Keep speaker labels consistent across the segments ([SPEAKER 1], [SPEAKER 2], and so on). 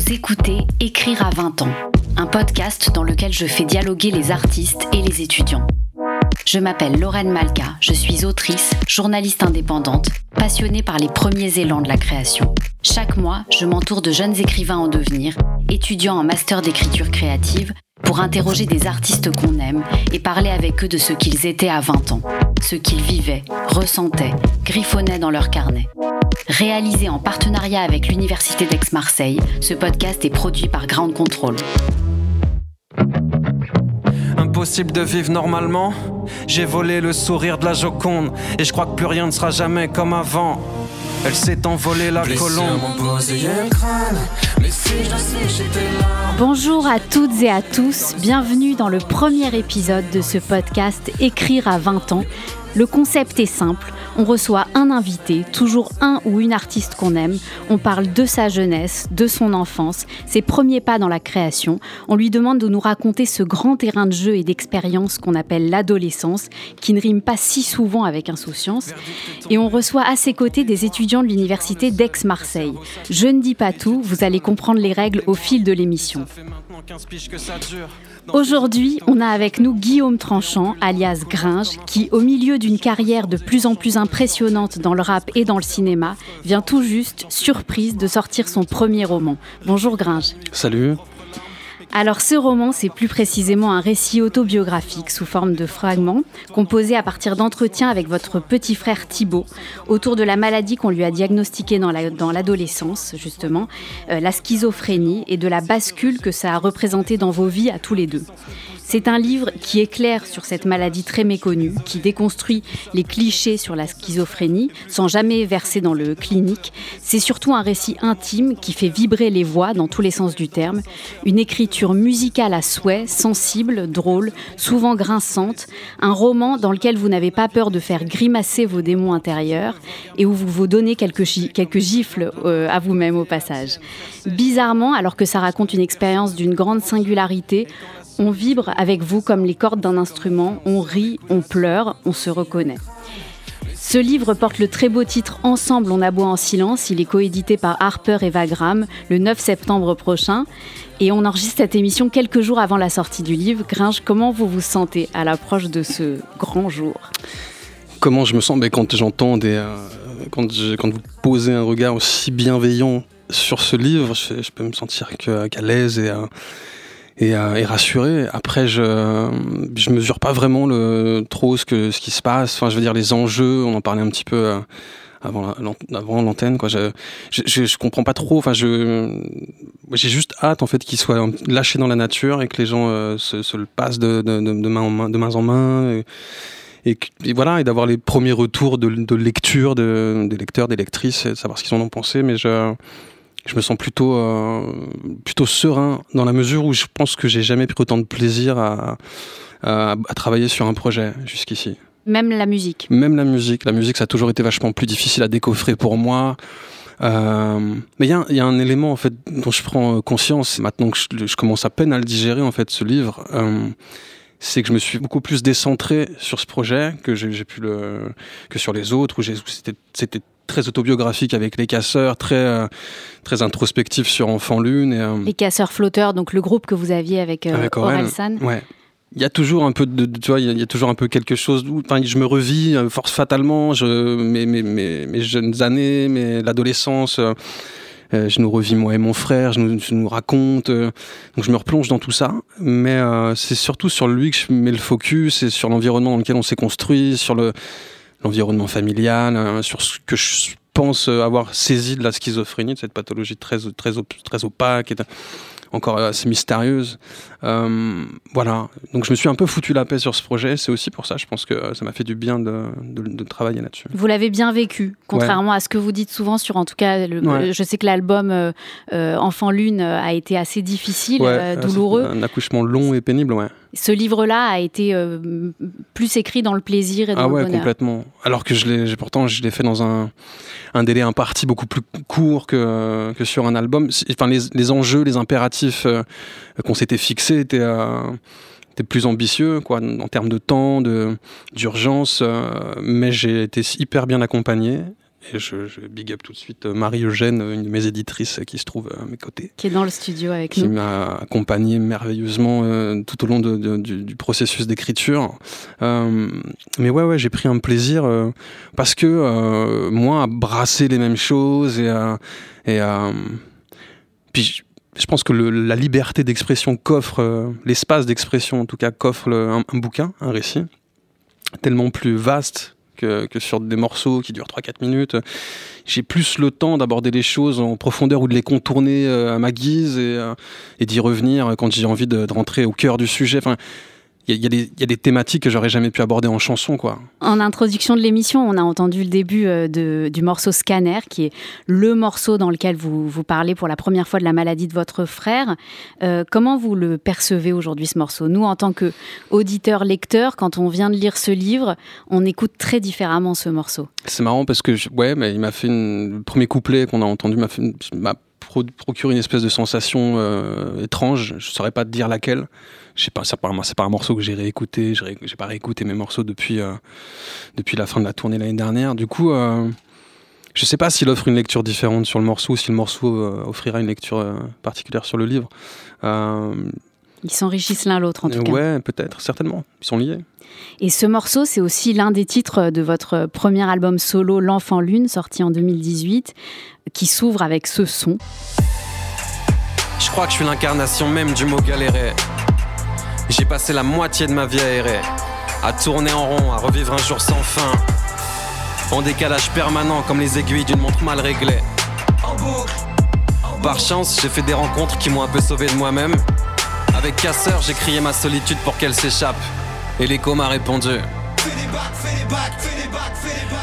[SPEAKER 1] Vous écoutez Écrire à 20 ans, un podcast dans lequel je fais dialoguer les artistes et les étudiants. Je m'appelle Lorraine Malka, je suis autrice, journaliste indépendante, passionnée par les premiers élans de la création. Chaque mois, je m'entoure de jeunes écrivains en devenir, étudiants en master d'écriture créative, pour interroger des artistes qu'on aime et parler avec eux de ce qu'ils étaient à 20 ans, ce qu'ils vivaient, ressentaient, griffonnaient dans leur carnet. Réalisé en partenariat avec l'Université d'Aix-Marseille, ce podcast est produit par Ground Control.
[SPEAKER 2] Impossible de vivre normalement. J'ai volé le sourire de la Joconde et je crois que plus rien ne sera jamais comme avant. Elle s'est envolée la colombe.
[SPEAKER 1] Bonjour à toutes et à tous, bienvenue dans le premier épisode de ce podcast Écrire à 20 ans. Le concept est simple, on reçoit un invité, toujours un ou une artiste qu'on aime, on parle de sa jeunesse, de son enfance, ses premiers pas dans la création, on lui demande de nous raconter ce grand terrain de jeu et d'expérience qu'on appelle l'adolescence, qui ne rime pas si souvent avec insouciance, et on reçoit à ses côtés des étudiants de l'université d'Aix-Marseille. Je ne dis pas tout, vous allez comprendre les règles au fil de l'émission. Aujourd'hui, on a avec nous Guillaume Tranchant, alias Gringe, qui, au milieu d'une carrière de plus en plus impressionnante dans le rap et dans le cinéma, vient tout juste, surprise, de sortir son premier roman. Bonjour Gringe.
[SPEAKER 3] Salut.
[SPEAKER 1] Alors ce roman, c'est plus précisément un récit autobiographique sous forme de fragments, composé à partir d'entretiens avec votre petit frère Thibaut, autour de la maladie qu'on lui a diagnostiquée dans l'adolescence, justement, euh, la schizophrénie, et de la bascule que ça a représenté dans vos vies à tous les deux. C'est un livre qui éclaire sur cette maladie très méconnue, qui déconstruit les clichés sur la schizophrénie sans jamais verser dans le clinique. C'est surtout un récit intime qui fait vibrer les voix dans tous les sens du terme. Une écriture musicale à souhait, sensible, drôle, souvent grinçante. Un roman dans lequel vous n'avez pas peur de faire grimacer vos démons intérieurs et où vous vous donnez quelques, gifles euh, à vous-même au passage. Bizarrement, alors que ça raconte une expérience d'une grande singularité, on vibre avec vous comme les cordes d'un instrument, on rit, on pleure, on se reconnaît. Ce livre porte le très beau titre Ensemble on aboie en silence. Il est coédité par Harper et Vagram le 9 septembre prochain. Et on enregistre cette émission quelques jours avant la sortie du livre. Gringe, comment vous vous sentez à l'approche de ce grand jour?
[SPEAKER 3] Comment je me sens? Ben, Quand j'entends des. Euh, quand, quand, vous posez un regard aussi bienveillant sur ce livre, je, peux me sentir qu'à l'aise et. Euh, et, euh, rassuré. Après, je je mesure pas vraiment le, trop ce que ce qui se passe. Enfin, je veux dire les enjeux. On en parlait un petit peu euh, avant l'antenne. Je, je, comprends pas trop. Enfin, je j'ai juste hâte en fait qu'il soit lâché dans la nature et que les gens euh, se, le passent de, de, de, main en main, de main en main. Et, voilà, et d'avoir les premiers retours de, de lecture de, des lecteurs, des lectrices, et de savoir ce qu'ils en ont pensé. Mais je, je me sens plutôt, euh, plutôt serein dans la mesure où je pense que j'ai jamais pris autant de plaisir à, à, travailler sur un projet jusqu'ici.
[SPEAKER 1] Même la musique.
[SPEAKER 3] Même la musique. La musique, ça a toujours été vachement plus difficile à décoffrer pour moi. Euh, mais il y, y, a un élément en fait dont je prends conscience maintenant que je, je commence à peine à le digérer en fait ce livre. Euh, c'est que je me suis beaucoup plus décentré sur ce projet que j'ai pu le que sur les autres où c'était très autobiographique avec les casseurs, très euh, très introspectif sur Enfant Lune. Et,
[SPEAKER 1] euh, les casseurs flotteurs, donc le groupe que vous aviez avec, euh, avec Orelsan.
[SPEAKER 3] Ouais. Il y a toujours un peu de, tu vois, il y, a toujours un peu quelque chose. enfin, je me revis force fatalement. Je, mes, mes, mes, mes jeunes années, mais l'adolescence. je nous revis moi et mon frère, je nous, je nous raconte, donc je me replonge dans tout ça. Mais c'est surtout sur lui que je mets le focus, et sur l'environnement dans lequel on s'est construit, sur le, l'environnement familial, hein, sur ce que je pense avoir saisi de la schizophrénie, de cette pathologie très, très, très opaque et encore assez mystérieuse. Euh, voilà, donc je me suis un peu foutu la paix sur ce projet. C'est aussi pour ça, je pense que ça m'a fait du bien de, de, travailler là-dessus.
[SPEAKER 1] Vous l'avez bien vécu, contrairement à ce que vous dites souvent sur, en tout cas, je sais que l'album euh, euh, Enfant Lune a été assez difficile, douloureux.
[SPEAKER 3] Un accouchement long et pénible, ouais.
[SPEAKER 1] Ce livre-là a été plus écrit dans le plaisir et dans
[SPEAKER 3] ah
[SPEAKER 1] le
[SPEAKER 3] ouais, complètement. Alors que je l'ai, pourtant, je l'ai fait dans un, un délai imparti beaucoup plus court que, que sur un album. Enfin, les, les enjeux, les impératifs qu'on s'était fixés était, euh, était plus ambitieux quoi, en termes de temps, d'urgence, euh, mais j'ai été hyper bien accompagné. Et je, je big up tout de suite Marie-Eugène, une de mes éditrices qui se trouve à mes côtés.
[SPEAKER 1] Qui est dans le studio avec
[SPEAKER 3] qui
[SPEAKER 1] nous.
[SPEAKER 3] Qui m'a accompagné merveilleusement tout au long de, du, du, processus d'écriture. mais ouais, ouais, j'ai pris un plaisir parce que moi, à brasser les mêmes choses et, et puis je pense que le, la liberté d'expression qu'offre, euh, l'espace d'expression en tout cas qu'offre un, un, bouquin, un récit, tellement plus vaste que, sur des morceaux qui durent 3-4 minutes. J'ai plus le temps d'aborder les choses en profondeur ou de les contourner euh, à ma guise et, euh, et d'y revenir quand j'ai envie de, rentrer au cœur du sujet. Il y, y, a des thématiques que j'aurais jamais pu aborder en chanson. Quoi.
[SPEAKER 1] En introduction de l'émission, on a entendu le début euh, de, du morceau Scanner, qui est le morceau dans lequel vous, vous parlez pour la première fois de la maladie de votre frère. Euh, comment vous le percevez aujourd'hui, ce morceau? Nous, en tant qu'auditeurs, lecteurs, quand on vient de lire ce livre, on écoute très différemment ce morceau.
[SPEAKER 3] C'est marrant parce que, je, ouais, mais il m'a fait une, le premier couplet qu'on a entendu m'a fait m'a procuré une espèce de sensation euh, étrange. Je saurais pas te dire laquelle je sais pas, c'est pas, un morceau que j'ai réécouté, j'ai, j'ai pas réécouté mes morceaux depuis, euh, depuis la fin de la tournée l'année dernière. Du coup, euh, je sais pas s'il offre une lecture différente sur le morceau, si le morceau offrira une lecture particulière sur le livre.
[SPEAKER 1] Ils s'enrichissent l'un l'autre en tout cas.
[SPEAKER 3] Ouais, peut-être, certainement. Ils sont liés.
[SPEAKER 1] Et ce morceau, c'est aussi l'un des titres de votre premier album solo, L'Enfant Lune, sorti en 2018, qui s'ouvre avec ce son.
[SPEAKER 2] Je crois que je suis l'incarnation même du mot galérer. J'ai passé la moitié de ma vie à errer, à tourner en rond, à revivre un jour sans fin. En décalage permanent comme les aiguilles d'une montre mal réglée. Par chance, j'ai fait des rencontres qui m'ont un peu sauvé de moi-même. Avec Casseur, j'ai crié ma solitude pour qu'elle s'échappe. Et l'écho m'a répondu.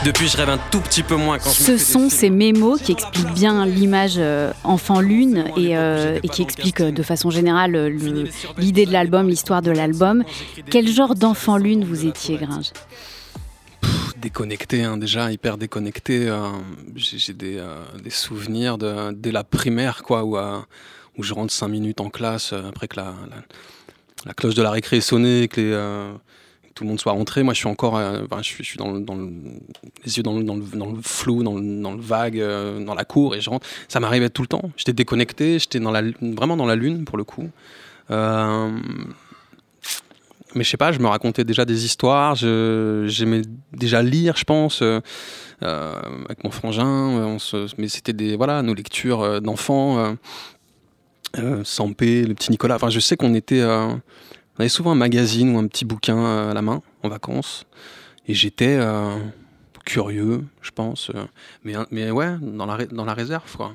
[SPEAKER 2] Depuis, je rêve un tout petit peu moins quand je
[SPEAKER 1] Ce sont ces mémos qui expliquent bien l'image euh, enfant lune et, euh, et, qui expliquent euh, de façon générale l'idée de l'album, l'histoire de l'album. Quel genre d'enfant lune vous étiez, Gringe?
[SPEAKER 3] Déconnecté, hein, déjà hyper déconnecté. Euh, J'ai des, euh, des, souvenirs de, dès la primaire, quoi, où, euh, où je rentre cinq minutes en classe après que la, cloche de la récré est sonnée, que, les, que, tout le monde soit rentré. Moi, je suis encore, enfin, je, suis, dans, le, dans le, les yeux dans le, flou, dans le, vague, dans la cour, et je rentre. Ça m'arrivait tout le temps. J'étais déconnecté, j'étais vraiment dans la lune pour le coup mais je sais pas, je me racontais déjà des histoires, j'aimais déjà lire, je pense, euh, avec mon frangin, mais c'était des, voilà, nos lectures d'enfants, euh, euh, Sampé, le petit Nicolas, enfin je sais qu'on était, on avait souvent un magazine ou un petit bouquin à la main, en vacances, et j'étais curieux, je pense, mais, mais ouais, dans la, dans la réserve, quoi.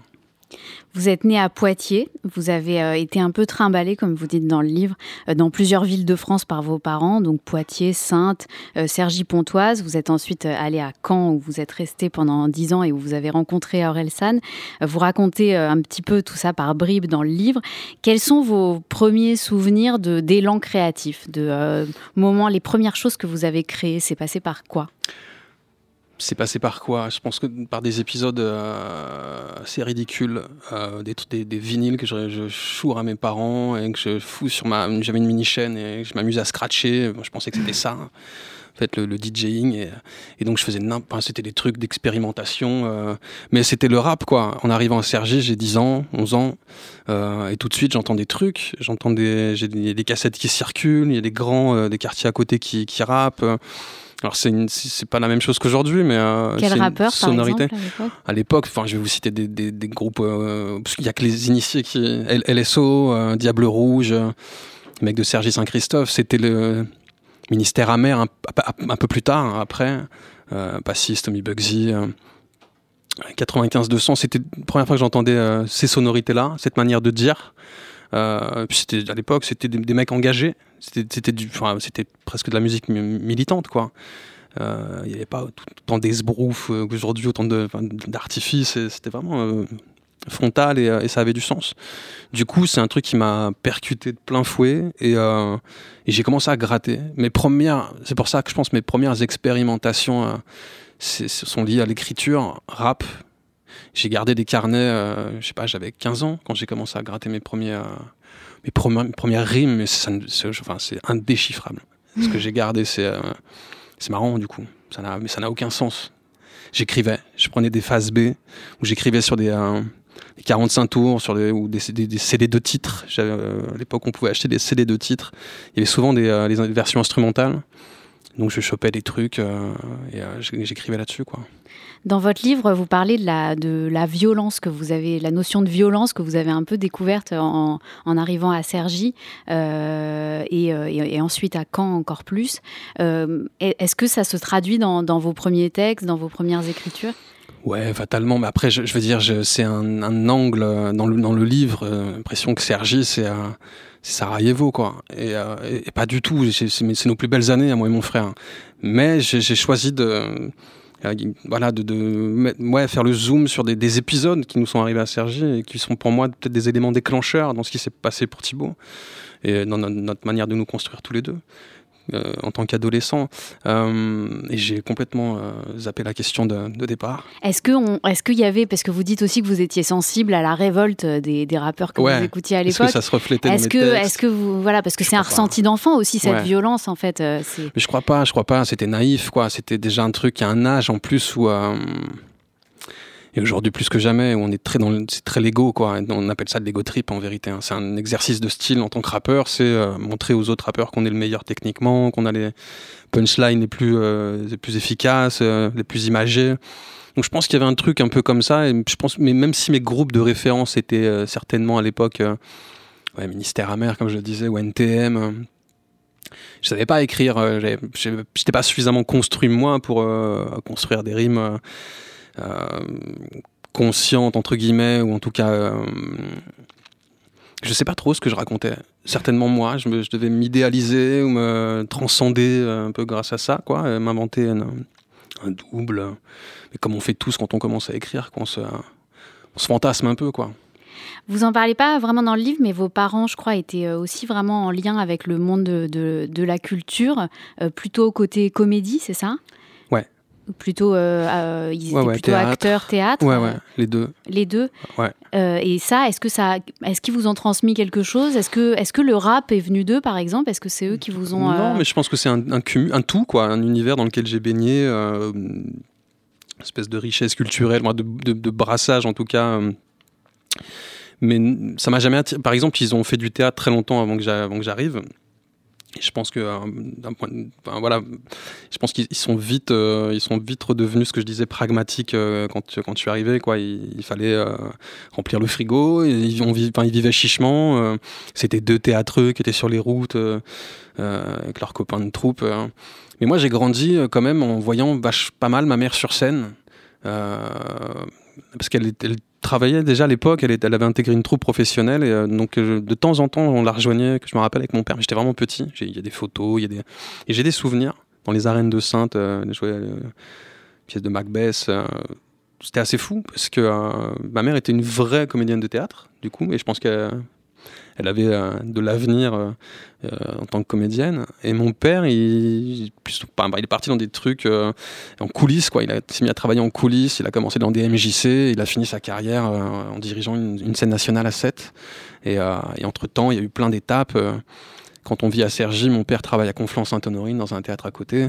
[SPEAKER 1] Vous êtes né à Poitiers, vous avez euh, été un peu trimballé, comme vous dites dans le livre, euh, dans plusieurs villes de France par vos parents, donc Poitiers, Sainte, euh, Cergy-Pontoise. Vous êtes ensuite allé à Caen, où vous êtes resté pendant dix ans et où vous avez rencontré Aurel San. Vous racontez un petit peu tout ça par bribes dans le livre. Quels sont vos premiers souvenirs d'élan créatif, de moments, les premières choses que vous avez créées? C'est passé par quoi?
[SPEAKER 3] C'est passé par quoi? Je pense que par des épisodes euh, assez ridicules, euh, des, des, vinyles que je, je à mes parents et que je fous sur ma. J'avais une mini chaîne et je m'amuse à scratcher. Je pensais que c'était ça. En fait, le, DJing et, donc je faisais enfin, c'était des trucs d'expérimentation euh, mais c'était le rap quoi en arrivant à Sergi j'ai 10 ans 11 ans et tout de suite j'entends des trucs j'entends des j'ai des, des, cassettes qui circulent il y a des grands des quartiers à côté qui, qui rappent alors c'est c'est pas la même chose qu'aujourd'hui, mais euh,
[SPEAKER 1] quel rappeur
[SPEAKER 3] sonorité.
[SPEAKER 1] par exemple
[SPEAKER 3] à l'époque? Enfin, je vais vous citer des, des, des groupes euh, parce qu'il y a que les initiés qui L LSO, euh, Diable Rouge, euh, les mecs de Sergi Saint-Christophe. C'était le ministère amer un, un, peu plus tard, hein, après. Euh, Passiste, Tommy Bugsy. 95 200, c'était la première fois que j'entendais ces sonorités-là, cette manière de dire. Euh, c'était à l'époque, c'était des, mecs engagés. C'était enfin, c'était presque de la musique militante, quoi. Il euh, n'y avait pas autant d'esbrouf euh, qu'aujourd'hui, autant d'artifices. C'était vraiment euh, frontal et, ça avait du sens. Du coup, c'est un truc qui m'a percuté de plein fouet et, j'ai commencé à gratter. C'est pour ça que je pense mes premières expérimentations sont liées à l'écriture, rap, j'ai gardé des carnets, euh, je sais pas, j'avais 15 ans quand j'ai commencé à gratter mes premiers, euh, mes, premières, mes premières rimes, mais c'est enfin, indéchiffrable. Ce que j'ai gardé, c'est euh, c'est marrant du coup, mais ça n'a aucun sens. j'écrivais. Je prenais des phases B où j'écrivais sur des, 45 tours sur des, ou des, CD de titres. à l'époque, on pouvait acheter des CD de titres. Il y avait souvent des, versions instrumentales. Donc je chopais des trucs et j'écrivais là-dessus.
[SPEAKER 1] Dans votre livre, vous parlez de la, violence que vous avez, la notion de violence que vous avez un peu découverte en, arrivant à Sergi euh, et, et, ensuite à Caen encore plus. Euh, est-ce que ça se traduit dans, vos premiers textes, dans vos premières écritures?
[SPEAKER 3] Ouais, fatalement. Mais après, je, veux dire, c'est un, angle dans le, livre. Euh, l'impression que Sergi, c'est c'est Sarajevo, quoi. Et, et, pas du tout. C'est nos plus belles années, à moi et mon frère. Mais j'ai choisi de euh, voilà, de, de faire le zoom sur des, épisodes qui nous sont arrivés à Sergi et qui sont pour moi peut-être des éléments déclencheurs dans ce qui s'est passé pour Thibaut et dans notre manière de nous construire tous les deux. Euh, en tant qu'adolescent. Euh, et j'ai complètement euh, zappé la question de, départ.
[SPEAKER 1] Est-ce qu'il est y avait, parce que vous dites aussi que vous étiez sensible à la révolte des, des rappeurs que vous écoutiez à l'époque.
[SPEAKER 3] Est-ce que ça se reflétait
[SPEAKER 1] est-ce que, Est-ce que vous, voilà, parce que c'est un ressenti d'enfant aussi cette violence en fait. Mais
[SPEAKER 3] je crois pas, je crois pas. C'était naïf quoi. C'était déjà un truc à un âge en plus où et aujourd'hui, plus que jamais, on est très dans c'est très l'ego, quoi. On appelle ça de l'ego trip, en vérité. Hein. C'est un exercice de style en tant que rappeur. C'est euh, montrer aux autres rappeurs qu'on est le meilleur techniquement, qu'on a les punchlines les plus, euh, les plus efficaces, euh, les plus imagées. Donc je pense qu'il y avait un truc un peu comme ça. Et je pense, mais même si mes groupes de référence étaient certainement à l'époque, ouais, Ministère amer, comme je le disais, ou NTM, je savais pas écrire. J'étais pas suffisamment construit moi pour construire des rimes euh, consciente entre guillemets ou en tout cas euh, je sais pas trop ce que je racontais. Certainement moi, je, devais m'idéaliser ou me transcender euh, un peu grâce à ça, quoi, m'inventer un, double. Mais comme on fait tous quand on commence à écrire, qu'on se, on se fantasme un peu, quoi.
[SPEAKER 1] Vous en parlez pas vraiment dans le livre, mais vos parents, je crois, étaient aussi vraiment en lien avec le monde de, de, de la culture, plutôt côté comédie, c'est ça? Plutôt, euh, euh, ils étaient plutôt acteurs théâtre.
[SPEAKER 3] Ouais, ouais, les deux.
[SPEAKER 1] Les deux.
[SPEAKER 3] Ouais.
[SPEAKER 1] Euh, et ça, est-ce que ça, est-ce qu'ils vous ont transmis quelque chose? Est-ce que, est-ce que le rap est venu d'eux, par exemple? Est-ce que c'est eux qui vous ont
[SPEAKER 3] Non, mais je pense que c'est un, un, un, tout, quoi, un univers dans lequel j'ai baigné, une espèce de richesse culturelle, de, de, de brassage en tout cas. mais ça m'a jamais attiré. Par exemple, ils ont fait du théâtre très longtemps avant que j'arrive je pense que euh, voilà, je pense qu'ils sont vite, euh, ils sont vite redevenus ce que je disais pragmatique euh, quand quand tu arrivais. Il, fallait remplir le frigo. Ils, vivaient chichement. C'était deux théâtreux qui étaient sur les routes avec leurs copains de troupe. Mais moi, j'ai grandi quand même en voyant pas mal ma mère sur scène. parce qu'elle elle travaillait déjà à l'époque, elle, elle, avait intégré une troupe professionnelle et euh, donc euh, de temps en temps on la rejoignait, que je me rappelle avec mon père, j'étais vraiment petit, il y a des photos, y a des... et j'ai des souvenirs dans les arènes de Sainte, jouer euh, pièce de Macbeth, c'était assez fou parce que ma mère était une vraie comédienne de théâtre du coup et je pense qu'elle elle avait euh, de l'avenir euh, euh, en tant que comédienne. Et mon père, il, bah, il est parti dans des trucs en coulisses, quoi. Il s'est mis à travailler en coulisses, il a commencé dans des MJC, il a fini sa carrière en dirigeant une, scène nationale à 7. Et, et entre-temps, il y a eu plein d'étapes. Quand on vit à Cergy, mon père travaille à Conflans-Sainte-Honorine dans un théâtre à côté.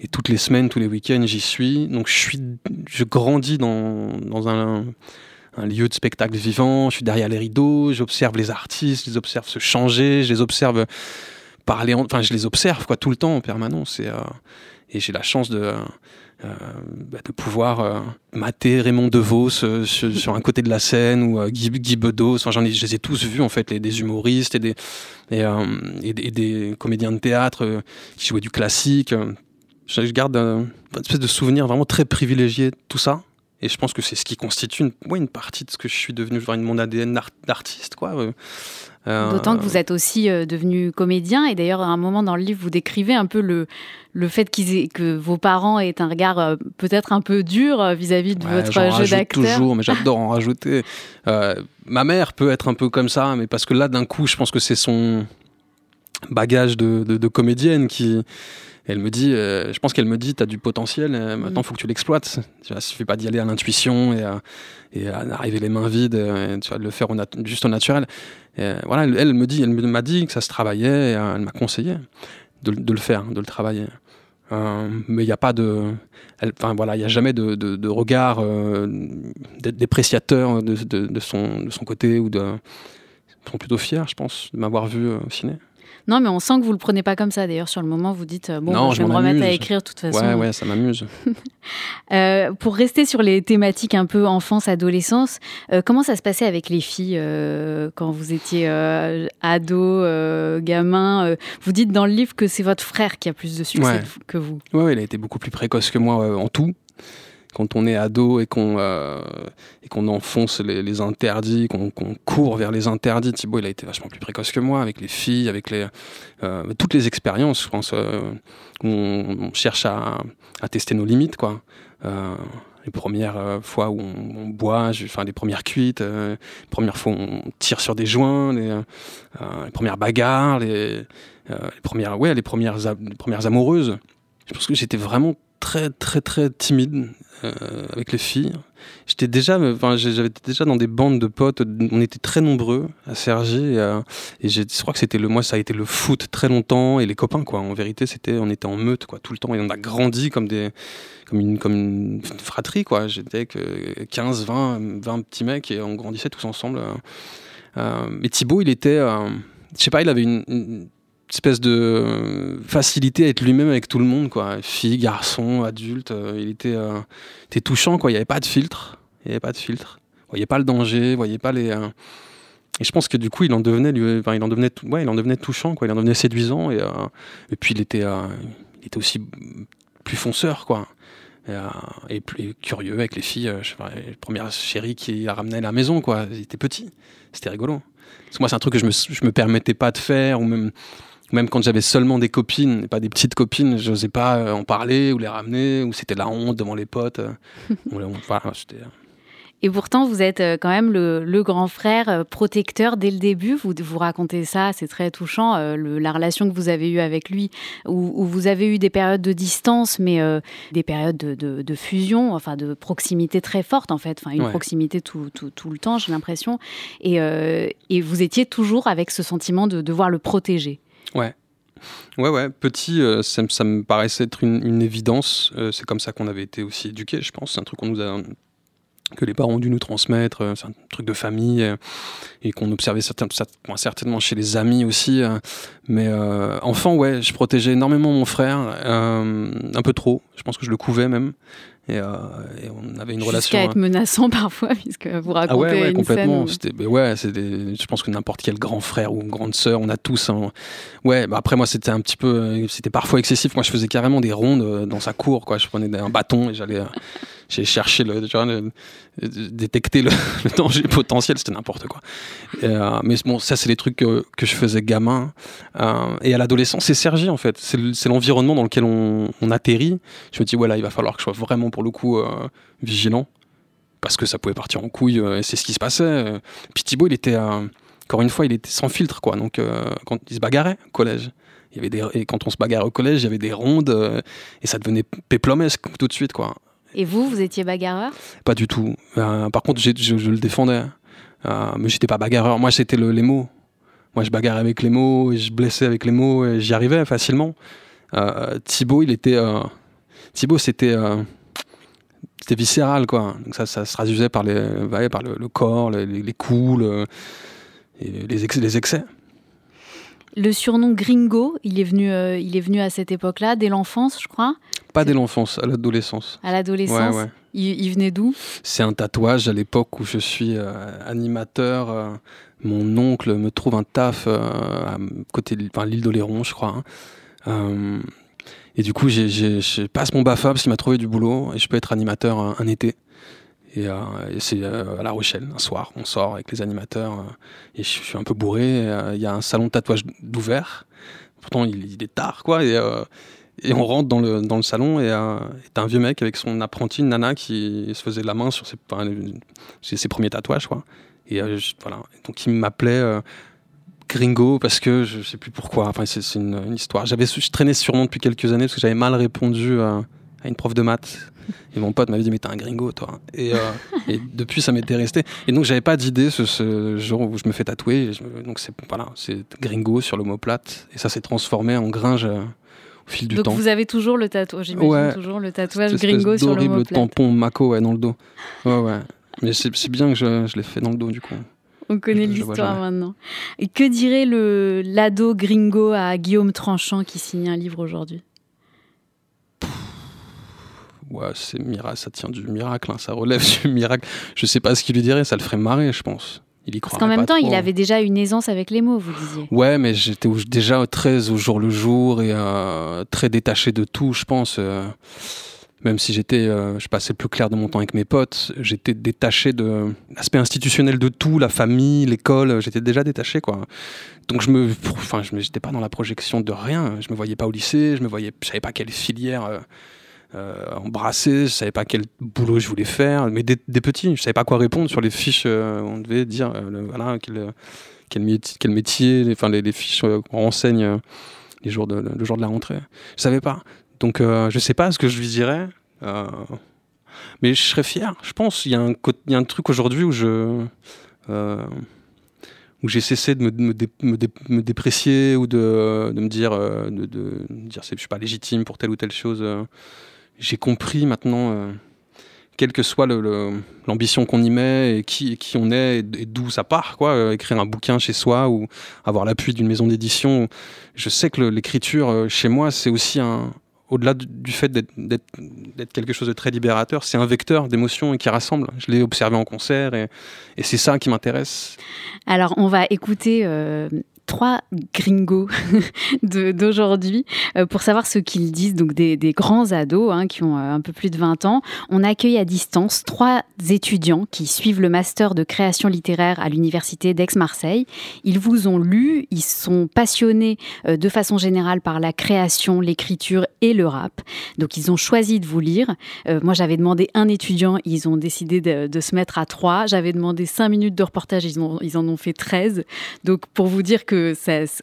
[SPEAKER 3] Et toutes les semaines, tous les week-ends, j'y suis. Donc je suis, je grandis dans, dans un, un lieu de spectacle vivant, je suis derrière les rideaux, j'observe les artistes, je les observe se changer, je les observe parler, enfin je les observe quoi tout le temps en permanence et, euh, j'ai la chance de, euh, bah, de pouvoir euh, mater Raymond DeVos sur, un côté de la scène ou Guy, Bedos, enfin j'en ai, je les ai tous vus en fait, les, des humoristes et des, et, et, des comédiens de théâtre qui jouaient du classique. Je, garde une espèce de souvenir vraiment très privilégié de tout ça. Et je pense que c'est ce qui constitue une, une partie de ce que je suis devenu, genre mon ADN d'artiste, quoi. Euh,
[SPEAKER 1] euh, D'autant que vous êtes aussi euh, devenu comédien, et d'ailleurs, à un moment dans le livre, vous décrivez un peu le, le fait que vos parents aient un regard peut-être un peu dur vis-à-vis de votre jeu d'acteur.
[SPEAKER 3] toujours, mais j'adore en rajouter. ma mère peut être un peu comme ça, mais parce que là, d'un coup, je pense que c'est son bagage de, de comédienne qui elle me dit, euh, je pense qu'elle me dit, tu as du potentiel, euh, maintenant il faut que tu l'exploites. Il ne suffit pas d'y aller à l'intuition et, à, et arriver les mains vides, euh, tu vas le faire juste au naturel. voilà, elle, me dit, elle m'a dit que ça se travaillait, et elle m'a conseillé de, le faire, de le travailler. mais il n'y a pas de. Enfin voilà, il n'y a jamais de, de, regard dépréciateur de, de, son, de son côté ou de. Ils sont plutôt fiers, je pense, de m'avoir vu au ciné.
[SPEAKER 1] Non, mais on sent que vous le prenez pas comme ça. D'ailleurs, sur le moment, vous dites bon, je vais me remettre à écrire de toute façon.
[SPEAKER 3] Ouais, ouais, ça m'amuse.
[SPEAKER 1] Euh, pour rester sur les thématiques un peu enfance, adolescence, euh, comment ça se passait avec les filles euh, quand vous étiez ado, gamin Vous dites dans le livre que c'est votre frère qui a plus de succès que vous.
[SPEAKER 3] Oui, il a été beaucoup plus précoce que moi en tout quand on est ado et qu'on euh, qu'on enfonce les, interdits, qu'on court vers les interdits, Thibaut il a été vachement plus précoce que moi avec les filles, avec les euh, toutes les expériences, je pense. Euh, on, cherche à, tester nos limites, quoi. les premières fois où on, boit, enfin les premières cuites, les premières fois où on tire sur des joints, les, premières bagarres, les, les, premières, ouais, les premières, les premières amoureuses. Je pense que j'étais vraiment très très très timide euh, avec les filles. J'étais déjà, enfin, j'avais déjà dans des bandes de potes. On était très nombreux à Sergi et, euh, je crois que c'était le, moi, ça a été le foot très longtemps et les copains quoi. En vérité, c'était, on était en meute quoi tout le temps et on a grandi comme des, comme une, comme une fratrie quoi. J'étais avec 15, 20, 20 petits mecs et on grandissait tous ensemble. Euh, mais Thibaut, il était, je sais pas, il avait une espèce de facilité à être lui-même avec tout le monde, quoi. Fille, garçon, adulte, euh, il était, euh, touchant, quoi. Il n'y avait pas de filtre. Il n'y avait pas de filtre. Vous voyez pas le danger, vous voyez pas les. Euh, et je pense que du coup, il en devenait, il en devenait, ouais, il en devenait touchant, quoi. Il en devenait séduisant, et, et puis il était, il était aussi plus fonceur, quoi. Et, plus curieux avec les filles. je sais pas, les premières chéries qui la ramenaient à la maison, quoi. Il était petit. C'était rigolo. Parce que moi, c'est un truc que je me, je me permettais pas de faire, ou même même quand j'avais seulement des copines, et pas des petites copines, je n'osais pas euh, en parler ou les ramener, ou c'était la honte devant les potes. Euh.
[SPEAKER 1] Euh. et pourtant, vous êtes quand même le, grand frère protecteur dès le début. Vous, vous racontez ça, c'est très touchant, la relation que vous avez eue avec lui, où, vous avez eu des périodes de distance, mais des périodes de, fusion, enfin de proximité très forte en fait, enfin une proximité tout, tout, le temps, j'ai l'impression. Et, et, vous étiez toujours avec ce sentiment de devoir le protéger.
[SPEAKER 3] Ouais. Ouais, ouais, petit, euh, ça, me paraissait être une, évidence. Euh, c'est comme ça qu'on avait été aussi éduqués, je pense. C'est un truc que les parents ont dû nous transmettre, euh, c'est un truc de famille et qu'on observait certainement chez les amis aussi. mais enfant, ouais, je protégeais énormément mon frère, un peu trop, je pense que je le couvais même. Et, euh, et, on avait une relation.
[SPEAKER 1] Jusqu'à être menaçant parfois, puisque vous racontez ah ouais, ouais, une
[SPEAKER 3] complètement.
[SPEAKER 1] Scène
[SPEAKER 3] où... ouais, je pense que n'importe quel grand frère ou grande sœur, on a tous. Un... Ouais, bah après moi c'était un petit peu, c'était parfois excessif. Moi je faisais carrément des rondes euh, dans sa cour, quoi. Je prenais un bâton et j'allais, euh, j'ai cherché le, détecter le, danger potentiel, c'était n'importe quoi. Euh, mais bon, ça c'est les trucs que, que je faisais gamin. Euh, et à l'adolescence, c'est Sergi en fait. C'est l'environnement dans lequel on, atterrit. Je me dis, voilà, il va falloir que je sois vraiment pour le coup euh, vigilant. Parce que ça pouvait partir en couille, et c'est ce qui se passait. Puis Thibaut, il était, encore une fois, il était sans filtre, quoi. Donc quand il se bagarrait au collège, il y avait des, et quand on se bagarrait au collège, il y avait des rondes, et ça devenait péplomesque tout de suite, quoi.
[SPEAKER 1] Et vous, vous étiez bagarreur?
[SPEAKER 3] Pas du tout. Euh, par contre, je, le défendais. Euh, mais j'étais pas bagarreur. Moi, c'était le, les mots. Moi, je bagarrais avec les mots, et je blessais avec les mots, et j'y arrivais facilement. Euh, Thibaut, il était. Euh, Thibaut, c'était. c'était viscéral, quoi. Donc ça, ça se traduisait par, les, par le, corps, les, les coups, les, les excès.
[SPEAKER 1] Le surnom Gringo, il est venu, euh, il est venu à cette époque-là, dès l'enfance, je crois?
[SPEAKER 3] Pas dès l'enfance, à l'adolescence.
[SPEAKER 1] À l'adolescence. Ouais, Il, venait d'où?
[SPEAKER 3] C'est un tatouage à l'époque où je suis euh, animateur. Euh, mon oncle me trouve un taf à côté de l'île d'Oléron, je crois. Hein. et du coup, je passe mon BAFA parce qu'il m'a trouvé du boulot et je peux être animateur un été. Et, euh, c'est euh, à La Rochelle, un soir, on sort avec les animateurs euh, et je, suis un peu bourré. Il y a un salon de tatouage d'ouvert. Pourtant, il, est tard, quoi. Et, et on rentre dans le, dans le salon et euh, t'as un vieux mec avec son apprenti, une nana, qui se faisait la main sur ses, ses, premiers tatouages, quoi. Et voilà. Donc il m'appelait Gringo parce que je sais plus pourquoi. Enfin, c'est une, histoire. J'avais je traînais sûrement depuis quelques années parce que j'avais mal répondu à une prof de maths et mon pote m'avait dit, mais t'es un gringo, toi. Et, euh, et depuis, ça m'était resté. Et donc, j'avais pas d'idée ce, jour où je me fais tatouer. donc, c'est voilà, c'est gringo sur l'omoplate. Et ça s'est transformé en gringe euh, au fil du
[SPEAKER 1] Donc
[SPEAKER 3] temps.
[SPEAKER 1] vous avez toujours le tatouage, j'imagine
[SPEAKER 3] Ouais.
[SPEAKER 1] toujours le tatouage gringo sur le
[SPEAKER 3] d'horrible
[SPEAKER 1] mot
[SPEAKER 3] tampon Mako ouais, dans le dos. Ouais, ouais. Mais c'est bien que je, je l'ai fait dans le dos, du coup.
[SPEAKER 1] On connaît l'histoire maintenant. Et que dirait le l'ado gringo à Guillaume Tranchant qui signe un livre aujourd'hui?
[SPEAKER 3] Ouais, c'est miracle, ça tient du miracle, hein, ça relève du miracle. Je sais pas ce qu'il lui dirait, ça le ferait marrer, je pense. Il y
[SPEAKER 1] Parce qu'en même temps,
[SPEAKER 3] trop.
[SPEAKER 1] il avait déjà une aisance avec les mots, vous disiez.
[SPEAKER 3] Ouais, mais j'étais déjà très au jour le jour et euh, très détaché de tout, je pense. euh, même si j'étais, euh, je passais le plus clair de mon temps avec mes potes, j'étais détaché de l'aspect institutionnel de tout, la famille, l'école, j'étais déjà détaché, quoi. Donc je me, enfin, je me, j'étais pas dans la projection de rien. Je me voyais pas au lycée, je me voyais, je savais pas quelle filière. Euh, embrasser, je savais pas quel boulot je voulais faire, mais des, petits, je savais pas quoi répondre sur les fiches, euh, on devait dire, euh, voilà, quel, métier, quel métier les, enfin, les, fiches euh, qu'on renseigne les jours de, le jour de la rentrée. Je savais pas. Donc je sais pas ce que je lui dirais, mais je serais fier, je pense. Il y, a un truc aujourd'hui où j'ai cessé de me, me dé- me dé- me déprécier ou de, me dire, euh, de, de je suis pas légitime pour telle ou telle chose. J'ai compris maintenant, euh, quelle que soit l'ambition qu'on y met et qui, on est et, d'où ça part, quoi. euh, écrire un bouquin chez soi ou avoir l'appui d'une maison d'édition. Je sais que l'écriture euh, chez moi, c'est aussi un. Au-delà du, fait d'être- quelque chose de très libérateur, c'est un vecteur d'émotions et qui rassemble. Je l'ai observé en concert et, c'est ça qui m'intéresse.
[SPEAKER 1] Alors, on va écouter trois gringos d'aujourd'hui euh, pour savoir ce qu'ils disent, donc des, grands ados hein, qui ont euh, un peu plus de 20 ans. On accueille à distance trois étudiants qui suivent le master de création littéraire à l'université d'Aix-Marseille. Ils vous ont lu, ils sont passionnés euh, de façon générale par la création, l'écriture et le rap. Donc, ils ont choisi de vous lire. Moi, j'avais demandé un étudiant, ils ont décidé de, se mettre à trois. J'avais demandé cinq minutes de reportage, ils, ils en ont fait 13. Donc, pour vous dire que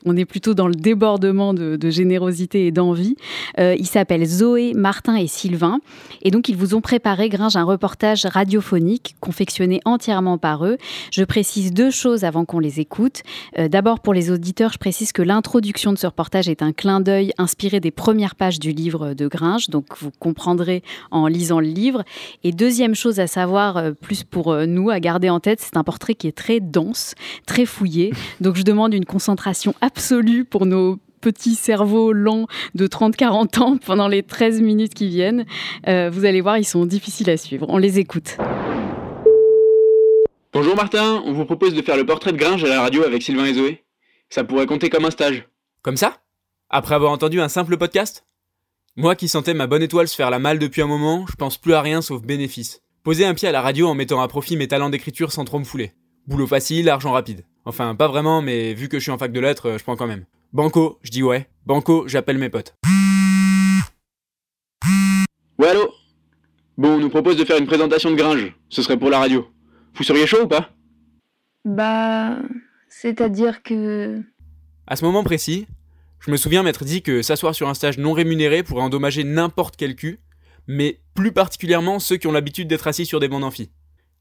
[SPEAKER 1] on est plutôt dans le débordement de, de générosité et d'envie. Euh, ils s'appellent Zoé, Martin et Sylvain. Et donc, ils vous ont préparé, Gringe, un reportage radiophonique confectionné entièrement par eux. Je précise deux choses avant qu'on les écoute. Euh, D'abord, pour les auditeurs, je précise que l'introduction de ce reportage est un clin d'œil inspiré des premières pages du livre de Gringe. Donc, vous comprendrez en lisant le livre. Et deuxième chose à savoir, euh, plus pour euh, nous, à garder en tête, c'est un portrait qui est très dense, très fouillé. Donc je demande une concentration absolue pour nos petits cerveaux lents de 30-40 ans pendant les 13 minutes qui viennent. Euh, vous allez voir, ils sont difficiles à suivre. On les écoute.
[SPEAKER 4] Bonjour Martin, on vous propose de faire le portrait de Gringe à la radio avec Sylvain et Zoé. Ça pourrait compter comme un stage.
[SPEAKER 5] Comme ça? Après avoir entendu un simple podcast? Moi qui sentais ma bonne étoile se faire la malle depuis un moment, je pense plus à rien sauf bénéfice. Poser un pied à la radio en mettant à profit mes talents d'écriture sans trop me fouler. Boulot facile, argent rapide. Enfin, pas vraiment, mais vu que je suis en fac de lettres, euh, je prends quand même. Banco, je dis ouais. Banco, j'appelle mes potes.
[SPEAKER 4] Ouais allô? Bon, on nous propose de faire une présentation de Gringe. Ce serait pour la radio. Vous seriez chaud ou pas?
[SPEAKER 6] Bah. C'est-à-dire que.
[SPEAKER 5] À ce moment précis, je me souviens m'être dit que s'asseoir sur un stage non rémunéré pourrait endommager n'importe quel cul, mais plus particulièrement ceux qui ont l'habitude d'être assis sur des bancs d'amphi.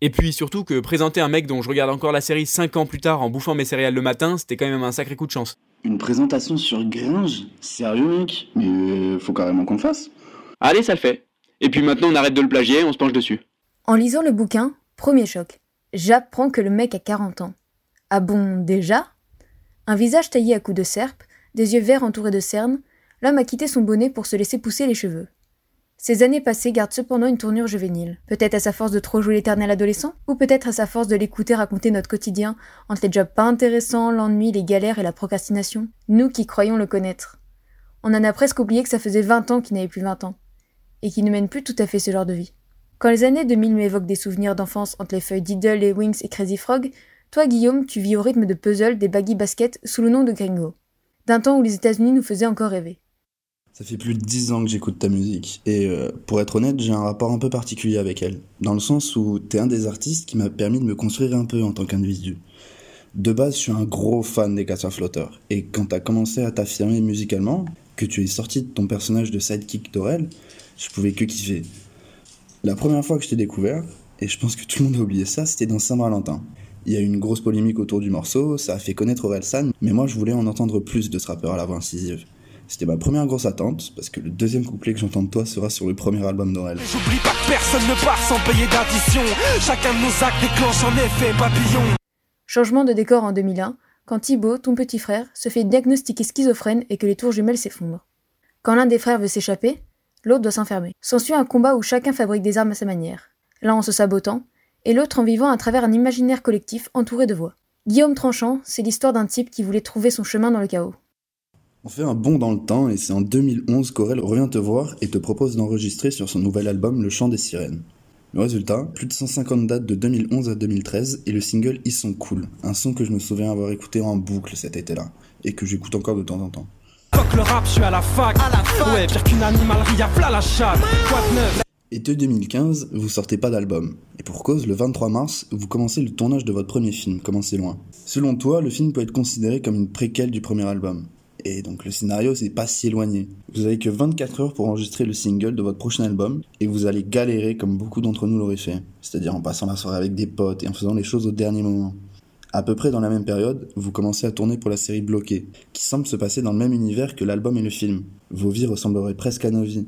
[SPEAKER 5] Et puis surtout que présenter un mec dont je regarde encore la série 5 ans plus tard en bouffant mes céréales le matin, c'était quand même un sacré coup de chance.
[SPEAKER 7] Une présentation sur Gringe Sérieux, mec Mais euh, faut carrément qu'on le fasse.
[SPEAKER 4] Allez, ça le fait. Et puis maintenant, on arrête de le plagier, on se penche dessus.
[SPEAKER 6] En lisant le bouquin, premier choc. J'apprends que le mec a 40 ans. Ah bon, déjà? Un visage taillé à coups de serpe, des yeux verts entourés de cernes, l'homme a quitté son bonnet pour se laisser pousser les cheveux. Ces années passées gardent cependant une tournure juvénile. Peut-être à sa force de trop jouer l'éternel adolescent, ou peut-être à sa force de l'écouter raconter notre quotidien entre les jobs pas intéressants, l'ennui, les galères et la procrastination. Nous qui croyons le connaître. On en a presque oublié que ça faisait 20 ans qu'il n'avait plus 20 ans. Et qu'il ne mène plus tout à fait ce genre de vie. Quand les années 2000 m'évoquent des souvenirs d'enfance entre les feuilles Diddle et Wings et Crazy Frog, toi Guillaume, tu vis au rythme de puzzle des baggy baskets sous le nom de Gringo. D'un temps où les États-Unis nous faisaient encore rêver.
[SPEAKER 7] Ça fait plus de 10 ans que j'écoute ta musique, et euh, pour être honnête, j'ai un rapport un peu particulier avec elle, dans le sens où t'es un des artistes qui m'a permis de me construire un peu en tant qu'individu. De base, je suis un gros fan des casseurs flotteurs, et quand t'as commencé à t'affirmer musicalement, que tu es sorti de ton personnage de sidekick d'Aurel, je pouvais que kiffer. La première fois que je t'ai découvert, et je pense que tout le monde a oublié ça, c'était dans Saint-Valentin. Il y a eu une grosse polémique autour du morceau, ça a fait connaître Orelsan, mais moi je voulais en entendre plus de ce rappeur à la voix incisive. C'était ma première grosse attente, parce que le deuxième couplet que j'entends de toi sera sur le premier album d'Aurel.
[SPEAKER 8] J'oublie pas que personne ne part sans payer d'addition. Chacun de nos actes déclenche en effet papillon.
[SPEAKER 6] Changement de décor en 2001, quand Thibaut, ton petit frère, se fait diagnostiquer schizophrène et que les tours jumelles s'effondrent. Quand l'un des frères veut s'échapper, l'autre doit s'enfermer. S'ensuit un combat où chacun fabrique des armes à sa manière, l'un en se sabotant, et l'autre en vivant à travers un imaginaire collectif entouré de voix. Guillaume Tranchant, c'est l'histoire d'un type qui voulait trouver son chemin dans le chaos.
[SPEAKER 7] On fait un bond dans le temps et c'est en 2011 qu'Aurel revient te voir et te propose d'enregistrer sur son nouvel album Le Chant des Sirènes. Le résultat, plus de 150 dates de 2011 à 2013 et le single Ils sont cool, un son que je me souviens avoir écouté en boucle cet été-là et que j'écoute encore de temps en temps.
[SPEAKER 8] Le rap, je suis à la fac. À la fac. Ouais, pire qu'une animalerie, à plat la chatte. Quoi de neuf?
[SPEAKER 7] Été 2015, vous sortez pas d'album. Et pour cause, le 23 mars, vous commencez le tournage de votre premier film, Commencez loin? Selon toi, le film peut être considéré comme une préquelle du premier album. Et donc le scénario, c'est pas si éloigné. Vous avez que 24 heures pour enregistrer le single de votre prochain album, et vous allez galérer comme beaucoup d'entre nous l'auraient fait. C'est-à-dire en passant la soirée avec des potes et en faisant les choses au dernier moment. À peu près dans la même période, vous commencez à tourner pour la série Bloqué, qui semble se passer dans le même univers que l'album et le film. Vos vies ressembleraient presque à nos vies.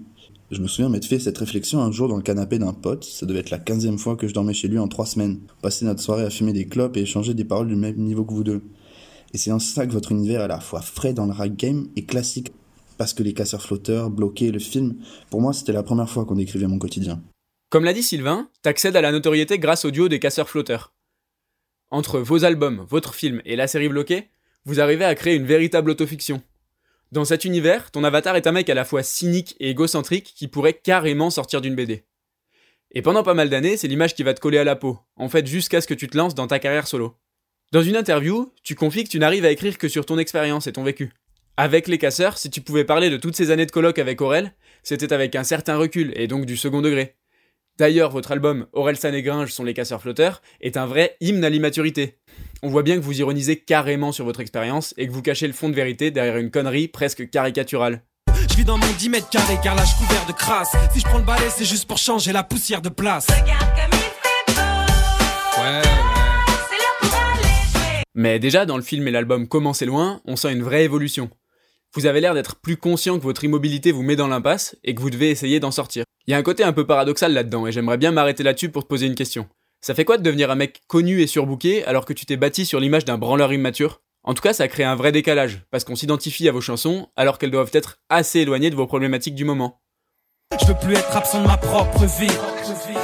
[SPEAKER 7] Je me souviens m'être fait cette réflexion un jour dans le canapé d'un pote, ça devait être la quinzième fois que je dormais chez lui en trois semaines. Passer notre soirée à fumer des clopes et échanger des paroles du même niveau que vous deux. Et c'est en ça que votre univers est à la fois frais dans le rap game et classique. Parce que les casseurs flotteurs, bloqués, le film, pour moi c'était la première fois qu'on décrivait mon quotidien.
[SPEAKER 5] Comme l'a dit Sylvain, t'accèdes à la notoriété grâce au duo des casseurs flotteurs. Entre vos albums, votre film et la série bloquée, vous arrivez à créer une véritable autofiction. Dans cet univers, ton avatar est un mec à la fois cynique et égocentrique qui pourrait carrément sortir d'une BD. Et pendant pas mal d'années, c'est l'image qui va te coller à la peau, en fait jusqu'à ce que tu te lances dans ta carrière solo. Dans une interview, tu confies que tu n'arrives à écrire que sur ton expérience et ton vécu. Avec les casseurs, si tu pouvais parler de toutes ces années de colloque avec Aurel, c'était avec un certain recul et donc du second degré. D'ailleurs, votre album Aurel San et Gringe sont les casseurs flotteurs est un vrai hymne à l'immaturité. On voit bien que vous ironisez carrément sur votre expérience et que vous cachez le fond de vérité derrière une connerie presque caricaturale.
[SPEAKER 8] Je vis dans mon 10 mètres carrés car là je couvert de crasse. Si je prends le balai, c'est juste pour changer la poussière de place.
[SPEAKER 2] Ouais,
[SPEAKER 5] Mais déjà, dans le film et l'album Comment c'est loin, on sent une vraie évolution. Vous avez l'air d'être plus conscient que votre immobilité vous met dans l'impasse et que vous devez essayer d'en sortir. Il y a un côté un peu paradoxal là-dedans et j'aimerais bien m'arrêter là-dessus pour te poser une question. Ça fait quoi de devenir un mec connu et surbooké alors que tu t'es bâti sur l'image d'un branleur immature? En tout cas, ça crée un vrai décalage, parce qu'on s'identifie à vos chansons alors qu'elles doivent être assez éloignées de vos problématiques du moment.
[SPEAKER 8] Je veux plus être absent de ma propre vie.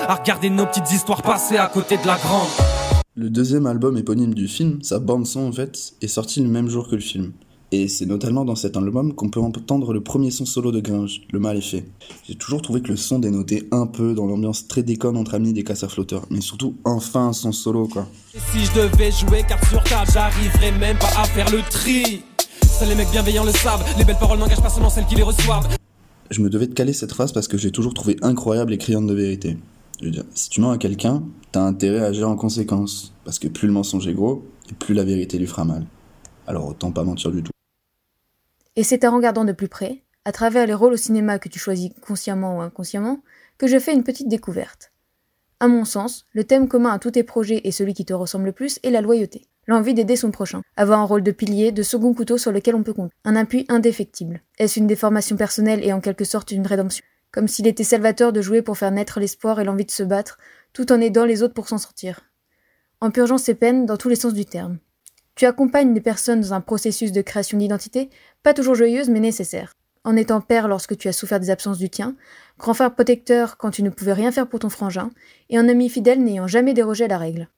[SPEAKER 8] À regarder nos petites histoires passer à côté de la grande.
[SPEAKER 7] Le deuxième album éponyme du film, sa bande son en fait, est sorti le même jour que le film. Et c'est notamment dans cet album qu'on peut entendre le premier son solo de Gringe, Le Mal est fait. J'ai toujours trouvé que le son dénotait un peu dans l'ambiance très déconne entre amis des casseurs flotteurs, mais surtout enfin un son solo quoi.
[SPEAKER 8] Et si je devais jouer carte sur table, j'arriverais même pas à faire le tri. Seuls les mecs bienveillants le savent, les belles paroles n'engagent pas seulement celles qui les reçoivent.
[SPEAKER 7] Je me devais de caler cette phrase parce que j'ai toujours trouvé incroyable et criante de vérité. Si tu mens à quelqu'un, t'as intérêt à agir en conséquence, parce que plus le mensonge est gros, et plus la vérité lui fera mal. Alors autant pas mentir du tout.
[SPEAKER 6] Et c'est en regardant de plus près, à travers les rôles au cinéma que tu choisis consciemment ou inconsciemment, que je fais une petite découverte. À mon sens, le thème commun à tous tes projets et celui qui te ressemble le plus est la loyauté. L'envie d'aider son prochain. Avoir un rôle de pilier, de second couteau sur lequel on peut compter. Un appui indéfectible. Est-ce une déformation personnelle et en quelque sorte une rédemption? Comme s'il était salvateur de jouer pour faire naître l'espoir et l'envie de se battre, tout en aidant les autres pour s'en sortir. En purgeant ses peines dans tous les sens du terme. Tu accompagnes des personnes dans un processus de création d'identité, pas toujours joyeuse mais nécessaire. En étant père lorsque tu as souffert des absences du tien, grand frère protecteur quand tu ne pouvais rien faire pour ton frangin, et un ami fidèle n'ayant jamais dérogé à la règle.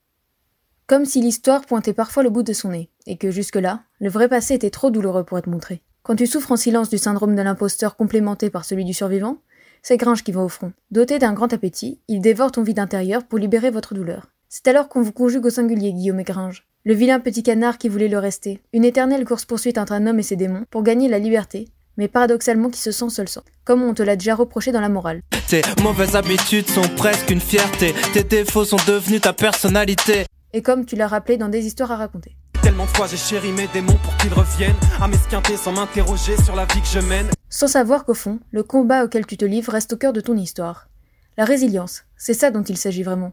[SPEAKER 6] Comme si l'histoire pointait parfois le bout de son nez, et que jusque-là, le vrai passé était trop douloureux pour être montré. Quand tu souffres en silence du syndrome de l'imposteur complémenté par celui du survivant, c'est Gringe qui va au front. Doté d'un grand appétit, il dévore ton vide intérieur pour libérer votre douleur. C'est alors qu'on vous conjugue au singulier, Guillaume et Gringe. Le vilain petit canard qui voulait le rester. Une éternelle course-poursuite entre un homme et ses démons pour gagner la liberté, mais paradoxalement qui se sent seul sang. Comme on te l'a déjà reproché dans la morale.
[SPEAKER 8] Tes mauvaises habitudes sont presque une fierté. Tes défauts sont devenus ta personnalité.
[SPEAKER 6] Et comme tu l'as rappelé dans des histoires à raconter.
[SPEAKER 8] Tellement de fois j'ai chéri mes démons pour qu'ils reviennent à m'esquinter sans m'interroger sur la vie que je mène.
[SPEAKER 6] Sans savoir qu'au fond, le combat auquel tu te livres reste au cœur de ton histoire. La résilience, c'est ça dont il s'agit vraiment.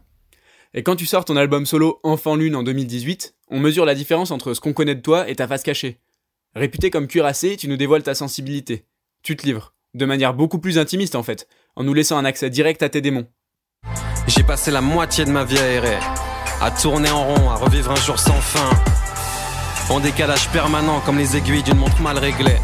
[SPEAKER 5] Et quand tu sors ton album solo Enfant Lune en 2018, on mesure la différence entre ce qu'on connaît de toi et ta face cachée. Réputé comme cuirassé, tu nous dévoiles ta sensibilité. Tu te livres, de manière beaucoup plus intimiste en fait, en nous laissant un accès direct à tes démons.
[SPEAKER 2] J'ai passé la moitié de ma vie à errer, à tourner en rond, à revivre un jour sans fin. En décalage permanent comme les aiguilles d'une montre mal réglée.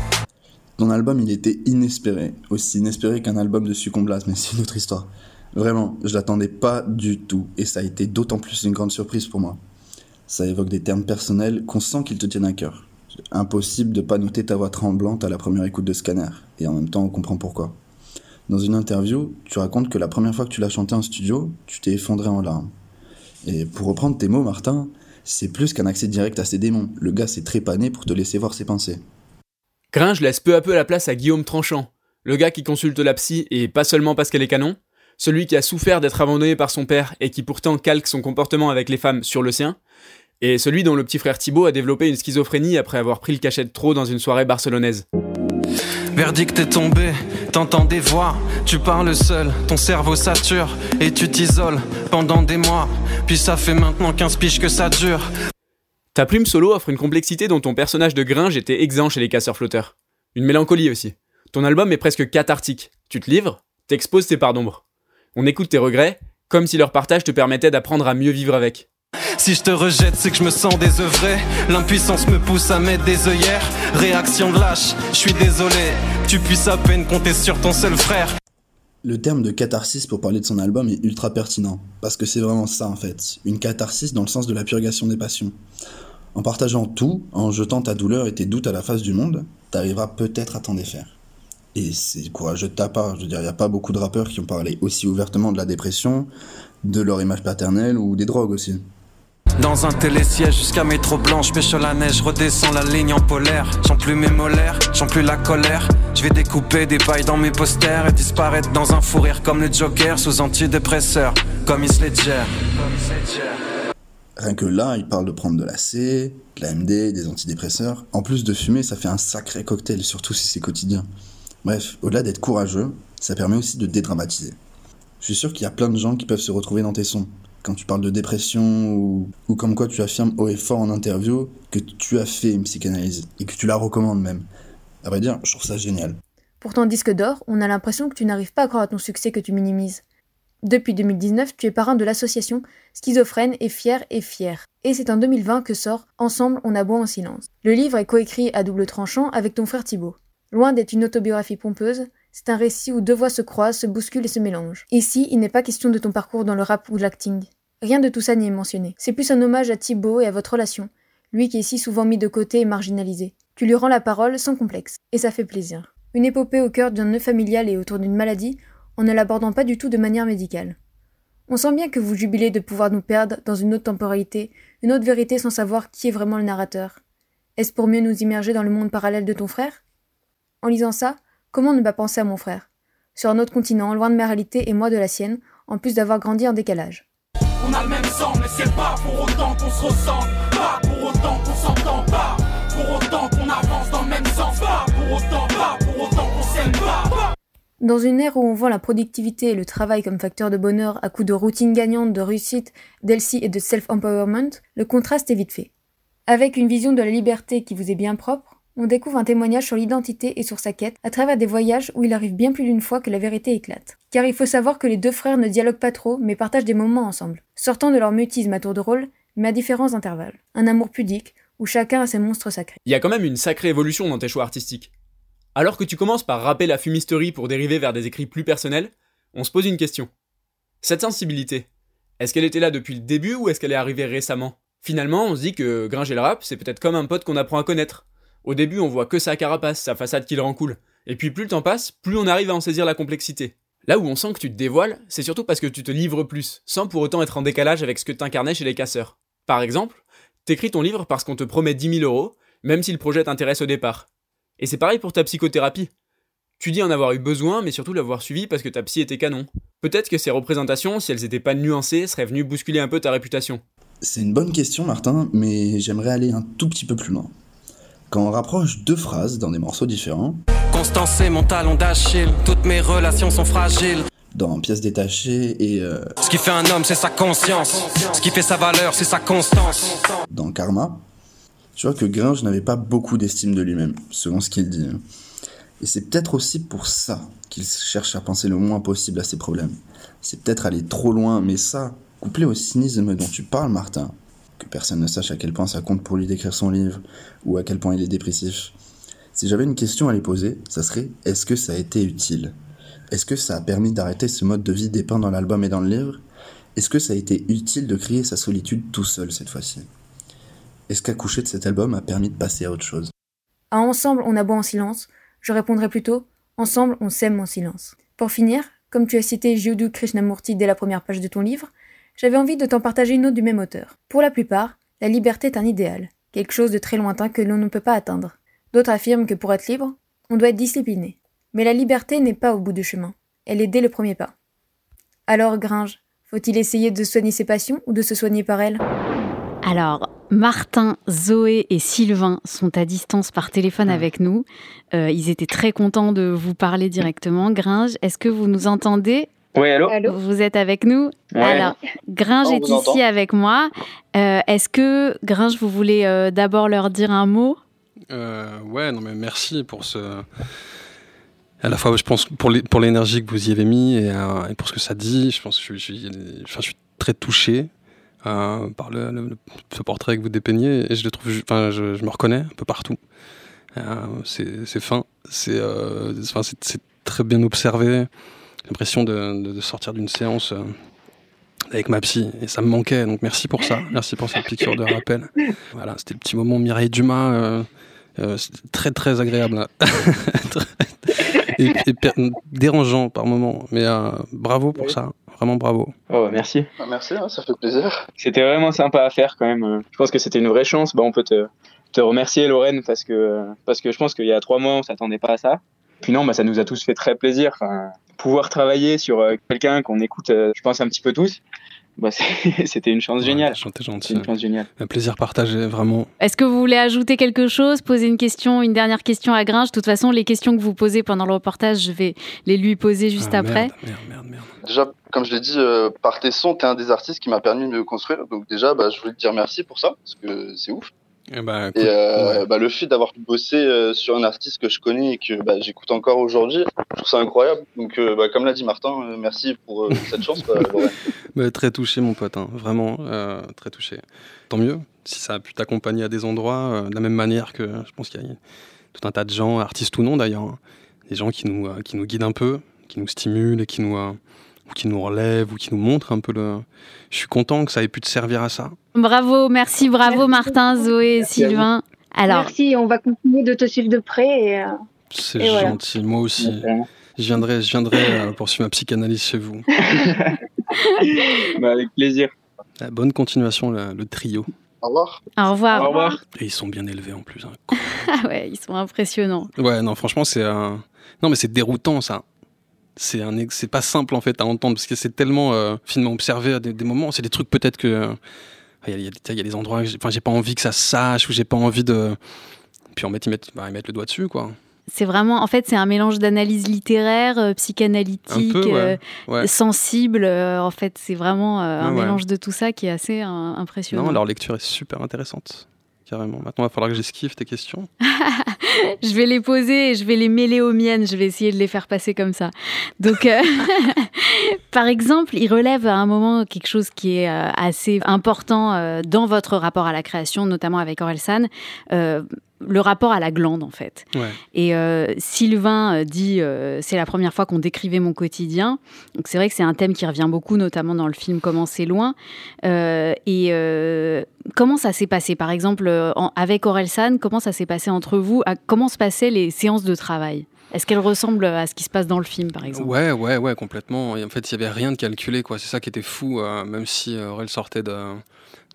[SPEAKER 7] Ton album, il était inespéré. Aussi inespéré qu'un album de Succomblas, mais c'est une autre histoire. Vraiment, je l'attendais pas du tout. Et ça a été d'autant plus une grande surprise pour moi. Ça évoque des termes personnels qu'on sent qu'ils te tiennent à cœur. Impossible de pas noter ta voix tremblante à la première écoute de Scanner. Et en même temps, on comprend pourquoi. Dans une interview, tu racontes que la première fois que tu l'as chanté en studio, tu t'es effondré en larmes. Et pour reprendre tes mots, Martin, c'est plus qu'un accès direct à ses démons. Le gars s'est trépané pour te laisser voir ses pensées.
[SPEAKER 5] Gringe laisse peu à peu la place à Guillaume Tranchant, le gars qui consulte la psy et pas seulement parce qu'elle est canon, celui qui a souffert d'être abandonné par son père et qui pourtant calque son comportement avec les femmes sur le sien, et celui dont le petit frère Thibaut a développé une schizophrénie après avoir pris le cachet de trop dans une soirée barcelonaise.
[SPEAKER 2] Verdict est tombé, t'entends des voix, tu parles seul, ton cerveau sature et tu t'isoles pendant des mois. Puis ça fait maintenant 15 piges que ça dure.
[SPEAKER 5] Ta plume solo offre une complexité dont ton personnage de Gringe était exempt chez les casseurs-flotteurs. Une mélancolie aussi. Ton album est presque cathartique. Tu te livres, t'exposes tes parts d'ombre. On écoute tes regrets, comme si leur partage te permettait d'apprendre à mieux vivre avec.
[SPEAKER 2] Si je te rejette, c'est que je me sens désœuvré. L'impuissance me pousse à mettre des œillères. Réaction de lâche, je suis désolé. Tu puisses à peine compter sur ton seul frère.
[SPEAKER 7] Le terme de catharsis pour parler de son album est ultra pertinent, parce que c'est vraiment ça en fait, une catharsis dans le sens de la purgation des passions. En partageant tout, en jetant ta douleur et tes doutes à la face du monde, t'arriveras peut-être à t'en défaire. Et c'est courageux de ta part, je veux dire, il n'y a pas beaucoup de rappeurs qui ont parlé aussi ouvertement de la dépression, de leur image paternelle ou des drogues aussi.
[SPEAKER 2] Dans un télésiège jusqu'à métro blanche, pêche la neige, redescends la ligne en polaire. J'en plus mes molaires, j'en plus la colère. Je vais découper des pailles dans mes posters et disparaître dans un fou rire comme le Joker sous antidépresseur, comme Heath Ledger.
[SPEAKER 7] Rien que là, il parle de prendre de la C, de la MD, des antidépresseurs. En plus de fumer, ça fait un sacré cocktail, surtout si c'est quotidien. Bref, au-delà d'être courageux, ça permet aussi de dédramatiser. Je suis sûr qu'il y a plein de gens qui peuvent se retrouver dans tes sons. Quand tu parles de dépression ou, comme quoi tu affirmes haut et fort en interview que tu as fait une psychanalyse et que tu la recommandes même. À vrai dire, je trouve ça génial.
[SPEAKER 6] Pourtant, disque d'or, on a l'impression que tu n'arrives pas à croire à ton succès que tu minimises. Depuis 2019, tu es parrain de l'association Schizophrène et Fier et Fier. Et c'est en 2020 que sort Ensemble, on aboie en silence. Le livre est coécrit à double tranchant avec ton frère Thibaut. Loin d'être une autobiographie pompeuse, c'est un récit où deux voix se croisent, se bousculent et se mélangent. Ici, il n'est pas question de ton parcours dans le rap ou l'acting. Rien de tout ça n'y est mentionné. C'est plus un hommage à Thibaut et à votre relation, lui qui est si souvent mis de côté et marginalisé. Tu lui rends la parole sans complexe, et ça fait plaisir. Une épopée au cœur d'un nœud familial et autour d'une maladie en ne l'abordant pas du tout de manière médicale. On sent bien que vous jubilez de pouvoir nous perdre dans une autre temporalité, une autre vérité sans savoir qui est vraiment le narrateur. Est-ce pour mieux nous immerger dans le monde parallèle de ton frère? En lisant ça, comment ne pas penser à mon frère? Sur un autre continent, loin de ma réalité et moi de la sienne, en plus d'avoir grandi en décalage.
[SPEAKER 8] On a le même sang, mais c'est pas pour autant qu'on se pas pour autant qu'on s'entend pas, pour autant qu'on avance dans le même pas pour autant, pas pour autant qu'on s'aime pas.
[SPEAKER 6] Dans une ère où on voit la productivité et le travail comme facteur de bonheur à coup de routine gagnante, de réussite, d'LC et de self-empowerment, le contraste est vite fait. Avec une vision de la liberté qui vous est bien propre, on découvre un témoignage sur l'identité et sur sa quête à travers des voyages où il arrive bien plus d'une fois que la vérité éclate. Car il faut savoir que les deux frères ne dialoguent pas trop, mais partagent des moments ensemble, sortant de leur mutisme à tour de rôle, mais à différents intervalles. Un amour pudique, où chacun a ses monstres sacrés.
[SPEAKER 5] Il y a quand même une sacrée évolution dans tes choix artistiques. Alors que tu commences par rapper la fumisterie pour dériver vers des écrits plus personnels, on se pose une question. Cette sensibilité, est-ce qu'elle était là depuis le début ou est-ce qu'elle est arrivée récemment? Finalement, on se dit que Gringer le rap, c'est peut-être comme un pote qu'on apprend à connaître. Au début, on voit que sa carapace, sa façade qui le rend cool. Et puis plus le temps passe, plus on arrive à en saisir la complexité. Là où on sent que tu te dévoiles, c'est surtout parce que tu te livres plus, sans pour autant être en décalage avec ce que t'incarnais chez les casseurs. Par exemple, t'écris ton livre parce qu'on te promet 10 000 euros, même si le projet t'intéresse au départ. Et c'est pareil pour ta psychothérapie. Tu dis en avoir eu besoin, mais surtout l'avoir suivi parce que ta psy était canon. Peut-être que ces représentations, si elles étaient pas nuancées, seraient venues bousculer un peu ta réputation.
[SPEAKER 7] C'est une bonne question, Martin, mais j'aimerais aller un tout petit peu plus loin. Quand on rapproche deux phrases dans des morceaux différents,
[SPEAKER 2] Constance, c'est mon talon d'Achille. Toutes mes relations sont fragiles.
[SPEAKER 7] dans pièces détachées et euh,
[SPEAKER 2] Ce qui fait un homme, c'est sa conscience. Ce qui fait sa valeur, c'est sa constance.
[SPEAKER 7] dans Karma, Tu vois que Gringe n'avait pas beaucoup d'estime de lui-même, selon ce qu'il dit. Et c'est peut-être aussi pour ça qu'il cherche à penser le moins possible à ses problèmes. C'est peut-être aller trop loin, mais ça, couplé au cynisme dont tu parles, Martin, que personne ne sache à quel point ça compte pour lui d'écrire son livre, ou à quel point il est dépressif. Si j'avais une question à lui poser, ça serait est-ce que ça a été utile? Est-ce que ça a permis d'arrêter ce mode de vie dépeint dans l'album et dans le livre? Est-ce que ça a été utile de créer sa solitude tout seul cette fois-ci? Est-ce qu'accoucher de cet album a permis de passer à autre chose?
[SPEAKER 6] À Ensemble, on aboie en silence, je répondrais plutôt Ensemble, on s'aime en silence. Pour finir, comme tu as cité Jyoti Krishnamurti dès la première page de ton livre, j'avais envie de t'en partager une autre du même auteur. Pour la plupart, la liberté est un idéal, quelque chose de très lointain que l'on ne peut pas atteindre. D'autres affirment que pour être libre, on doit être discipliné. Mais la liberté n'est pas au bout du chemin, elle est dès le premier pas. Alors, Gringe, faut-il essayer de soigner ses passions ou de se soigner par elles
[SPEAKER 1] Alors, Martin, Zoé et Sylvain sont à distance par téléphone avec nous. Euh, ils étaient très contents de vous parler directement. Gringe, est-ce que vous nous entendez?
[SPEAKER 4] Oui, allô?
[SPEAKER 1] Vous êtes avec nous?
[SPEAKER 4] Ouais.
[SPEAKER 1] Alors, Gringe est ici
[SPEAKER 4] entend.
[SPEAKER 1] avec moi. Euh, est-ce que, Gringe, vous voulez euh, d'abord leur dire un mot?
[SPEAKER 3] Euh, ouais, non mais merci pour ce. À la fois, je pense pour l'énergie que vous y avez mis et, euh, et pour ce que ça dit, je pense que je suis, très touché euh, par le, ce portrait que vous dépeignez et je le trouve, enfin, je, me reconnais un peu partout. C'est fin, c'est très bien observé. L'impression de, sortir d'une séance avec ma psy et ça me manquait donc merci pour ça, merci pour cette piqûre de rappel. Voilà, c'était le petit moment Mireille Dumas. euh, euh, c'était très très agréable et, et per- dérangeant par moment mais euh, bravo pour ça vraiment bravo
[SPEAKER 4] Oh, merci.
[SPEAKER 9] merci, hein, ça fait plaisir.
[SPEAKER 4] C'était vraiment sympa à faire quand même. Je pense que c'était une vraie chance. Bah, on peut te, te remercier, Lorraine, parce que, parce que je pense qu'il y a trois mois, on s'attendait pas à ça. Puis non, bah, ça nous a tous fait très plaisir. Enfin, pouvoir travailler sur euh, quelqu'un qu'on écoute, euh, je pense, un petit peu tous, bah, c'était une chance géniale.
[SPEAKER 3] t'es
[SPEAKER 4] C'est
[SPEAKER 3] gentil
[SPEAKER 4] une chance géniale.
[SPEAKER 3] un plaisir partagé vraiment
[SPEAKER 1] Est-ce que vous voulez ajouter quelque chose, poser une question, une dernière question à Gringe? De toute façon, les questions que vous posez pendant le reportage, je vais les lui poser juste
[SPEAKER 3] Ah,
[SPEAKER 1] après.
[SPEAKER 3] merde,
[SPEAKER 9] Déjà, comme je l'ai dit, euh, par tes sons, t'es un des artistes qui m'a permis de me construire. Donc déjà, bah, je voulais te dire merci pour ça, parce que c'est ouf.
[SPEAKER 3] Eh ben,
[SPEAKER 9] Et euh,
[SPEAKER 3] ouais.
[SPEAKER 9] bah, le fait d'avoir pu bosser euh, sur un artiste que je connais et que bah, j'écoute encore aujourd'hui, je trouve ça incroyable. Donc, euh, bah, comme l'a dit Martin, euh, merci pour cette chance. quoi.
[SPEAKER 3] Bah, très touché mon pote hein, vraiment très touché tant mieux si ça a pu t'accompagner à des endroits de la même manière que je pense qu'il y a tout un tas de gens artistes ou non d'ailleurs hein, des gens qui nous qui nous guident un peu qui nous stimulent et qui nous ou qui nous relèvent ou qui nous montrent un peu le je suis content que ça ait pu te servir à ça
[SPEAKER 1] Bravo, merci, bravo Martin, Zoé. Sylvain. Alors,
[SPEAKER 10] Merci, on va continuer de te suivre de près. Et, euh,
[SPEAKER 3] c'est
[SPEAKER 10] Et voilà.
[SPEAKER 3] gentil moi aussi je viendrai je viendrai euh, poursuivre ma psychanalyse chez vous
[SPEAKER 4] Bah, avec plaisir
[SPEAKER 3] Euh, bonne continuation le, le trio
[SPEAKER 9] Au revoir.
[SPEAKER 1] au revoir.
[SPEAKER 4] Au revoir.
[SPEAKER 3] et ils sont bien élevés en plus hein.
[SPEAKER 1] Ah ouais, ils sont impressionnants.
[SPEAKER 3] Ouais, non, franchement, c'est. Non, mais c'est déroutant, ça. C'est un, c'est pas simple en fait à entendre parce que c'est tellement euh, finement observé à des, des moments. C'est des trucs peut-être que euh, il y, a- il y a- il y a des endroits, enfin, j'ai pas envie que ça sache ou j'ai pas envie de. Puis en fait, ils mettent, bah, ils mettent le doigt dessus, quoi.
[SPEAKER 1] C'est vraiment, en fait, c'est un mélange d'analyse littéraire, euh, psychanalytique,
[SPEAKER 3] Un peu, ouais.
[SPEAKER 1] euh,
[SPEAKER 3] Ouais.
[SPEAKER 1] sensible. euh, en fait, c'est vraiment euh, un
[SPEAKER 3] Ouais,
[SPEAKER 1] mélange de tout ça qui est assez euh, impressionnant.
[SPEAKER 3] Non, leur lecture est super intéressante, carrément. Maintenant, il va falloir que j'esquive tes questions.
[SPEAKER 1] je vais les poser et je vais les mêler aux miennes. Je vais essayer de les faire passer comme ça. Donc, euh, par exemple, il relève à un moment quelque chose qui est euh, assez important euh, dans votre rapport à la création, notamment avec Orelsan, euh, le rapport à la glande, en fait.
[SPEAKER 3] Ouais.
[SPEAKER 1] Et euh, Sylvain dit euh, c'est la première fois qu'on décrivait mon quotidien. Donc c'est vrai que c'est un thème qui revient beaucoup, notamment dans le film Comment c'est loin. Euh, et comment ça s'est passé, par exemple, euh, en- avec Orelsan, comment ça s'est passé entre vous? Comment se passaient les séances de travail? Est-ce qu'elles ressemblent à ce qui se passe dans le film, par exemple?
[SPEAKER 3] Ouais, ouais, ouais, complètement. Et en fait, il y avait rien de calculé, quoi. C'est ça qui était fou, euh, même si euh, Aurel sortait de,